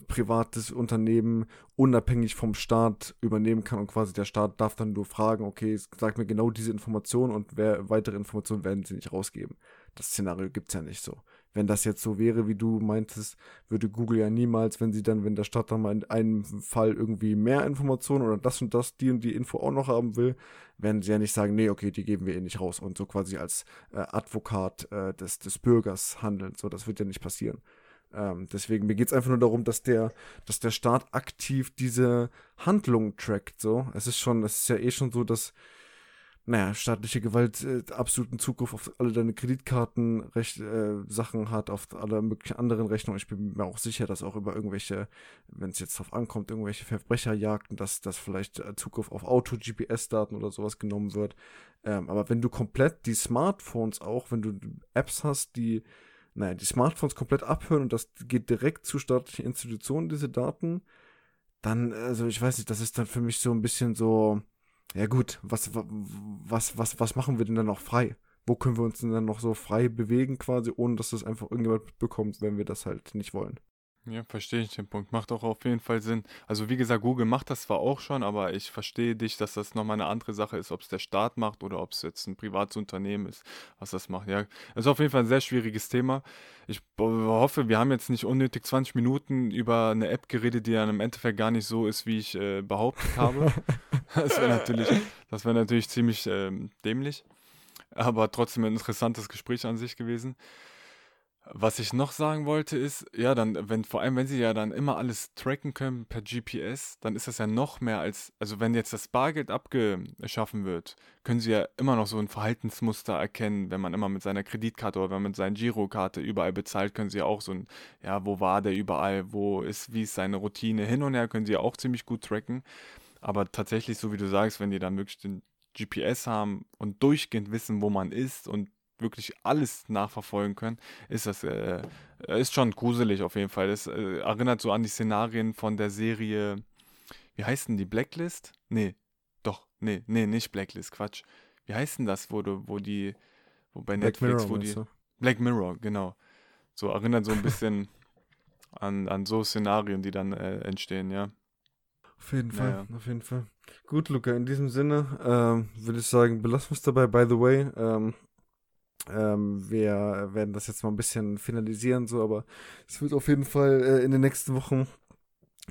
privates Unternehmen unabhängig vom Staat übernehmen kann und quasi der Staat darf dann nur fragen, okay, sag mir genau diese Information und wer, weitere Informationen werden sie nicht rausgeben. Das Szenario gibt's ja nicht so. Wenn das jetzt so wäre, wie du meintest, würde Google ja niemals, wenn sie dann, wenn der Staat dann mal in einem Fall irgendwie mehr Informationen oder das und das, die und die Info auch noch haben will, werden sie ja nicht sagen, nee, okay, die geben wir eh nicht raus und so quasi als äh, Advokat äh, des, des Bürgers handeln. So, das wird ja nicht passieren. Ähm, deswegen, mir geht es einfach nur darum, dass der, dass der Staat aktiv diese Handlung trackt. So, es ist schon, es ist ja eh schon so, dass naja, staatliche Gewalt äh, absoluten Zugriff auf alle deine Kreditkarten, äh, Sachen hat, auf alle möglichen anderen Rechnungen. Ich bin mir auch sicher, dass auch über irgendwelche, wenn es jetzt drauf ankommt, irgendwelche Verbrecherjagden, dass, dass vielleicht äh, Zugriff auf Auto-GPS-Daten oder sowas genommen wird. Ähm, aber wenn du komplett die Smartphones auch, wenn du Apps hast, die, naja, die Smartphones komplett abhören und das geht direkt zu staatlichen Institutionen, diese Daten, dann, also ich weiß nicht, das ist dann für mich so ein bisschen so, ja gut, was, was, was, was machen wir denn dann noch frei? Wo können wir uns denn dann noch so frei bewegen quasi, ohne dass das einfach irgendjemand mitbekommt, wenn wir das halt nicht wollen? Ja, verstehe ich den Punkt. Macht auch auf jeden Fall Sinn. Also wie gesagt, Google macht das zwar auch schon, aber ich verstehe dich, dass das nochmal eine andere Sache ist, ob es der Staat macht oder ob es jetzt ein privates Unternehmen ist, was das macht. Ja, das ist auf jeden Fall ein sehr schwieriges Thema. Ich hoffe, wir haben jetzt nicht unnötig 20 Minuten über eine App geredet, die dann im Endeffekt gar nicht so ist, wie ich äh, behauptet habe. das wäre natürlich, das wäre natürlich ziemlich ähm, dämlich, aber trotzdem ein interessantes Gespräch an sich gewesen. Was ich noch sagen wollte ist, ja, dann, wenn, vor allem, wenn sie ja dann immer alles tracken können per GPS, dann ist das ja noch mehr als, also wenn jetzt das Bargeld abgeschaffen wird, können sie ja immer noch so ein Verhaltensmuster erkennen, wenn man immer mit seiner Kreditkarte oder wenn man mit seiner Girokarte überall bezahlt, können sie ja auch so ein, ja, wo war der überall, wo ist, wie ist seine Routine hin und her, können sie ja auch ziemlich gut tracken. Aber tatsächlich, so wie du sagst, wenn die dann wirklich den GPS haben und durchgehend wissen, wo man ist und wirklich alles nachverfolgen können, ist das äh, ist schon gruselig auf jeden Fall. Das äh, erinnert so an die Szenarien von der Serie, wie heißt denn die Blacklist? Nee, doch, nee, nee, nicht Blacklist, Quatsch. Wie heißt denn das, wo du, wo die, wo bei Black Netflix, Mirror, wo die. Black Mirror, genau. So erinnert so ein bisschen an, an so Szenarien, die dann äh, entstehen, ja. Auf jeden Fall, naja. auf jeden Fall. Gut, Luca, in diesem Sinne ähm, würde ich sagen, belassen wir es dabei. By the way, ähm, ähm, wir werden das jetzt mal ein bisschen finalisieren, so, aber es wird auf jeden Fall äh, in den nächsten Wochen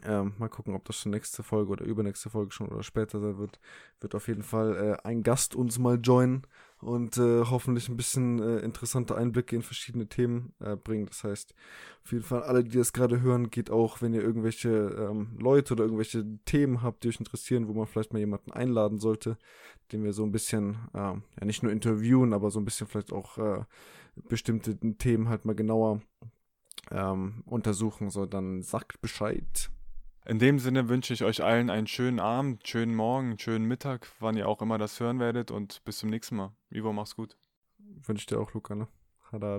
ähm, mal gucken, ob das schon nächste Folge oder übernächste Folge schon oder später sein wird. Wird auf jeden Fall äh, ein Gast uns mal joinen und äh, hoffentlich ein bisschen äh, interessante Einblicke in verschiedene Themen äh, bringen. Das heißt, auf jeden Fall alle, die das gerade hören, geht auch, wenn ihr irgendwelche ähm, Leute oder irgendwelche Themen habt, die euch interessieren, wo man vielleicht mal jemanden einladen sollte, den wir so ein bisschen, ähm, ja nicht nur interviewen, aber so ein bisschen vielleicht auch äh, bestimmte Themen halt mal genauer ähm, untersuchen, so dann sagt Bescheid. In dem Sinne wünsche ich euch allen einen schönen Abend, schönen Morgen, schönen Mittag, wann ihr auch immer das hören werdet und bis zum nächsten Mal. Ivo, mach's gut. Wünsche ich dir auch, Luca, ne? Hada.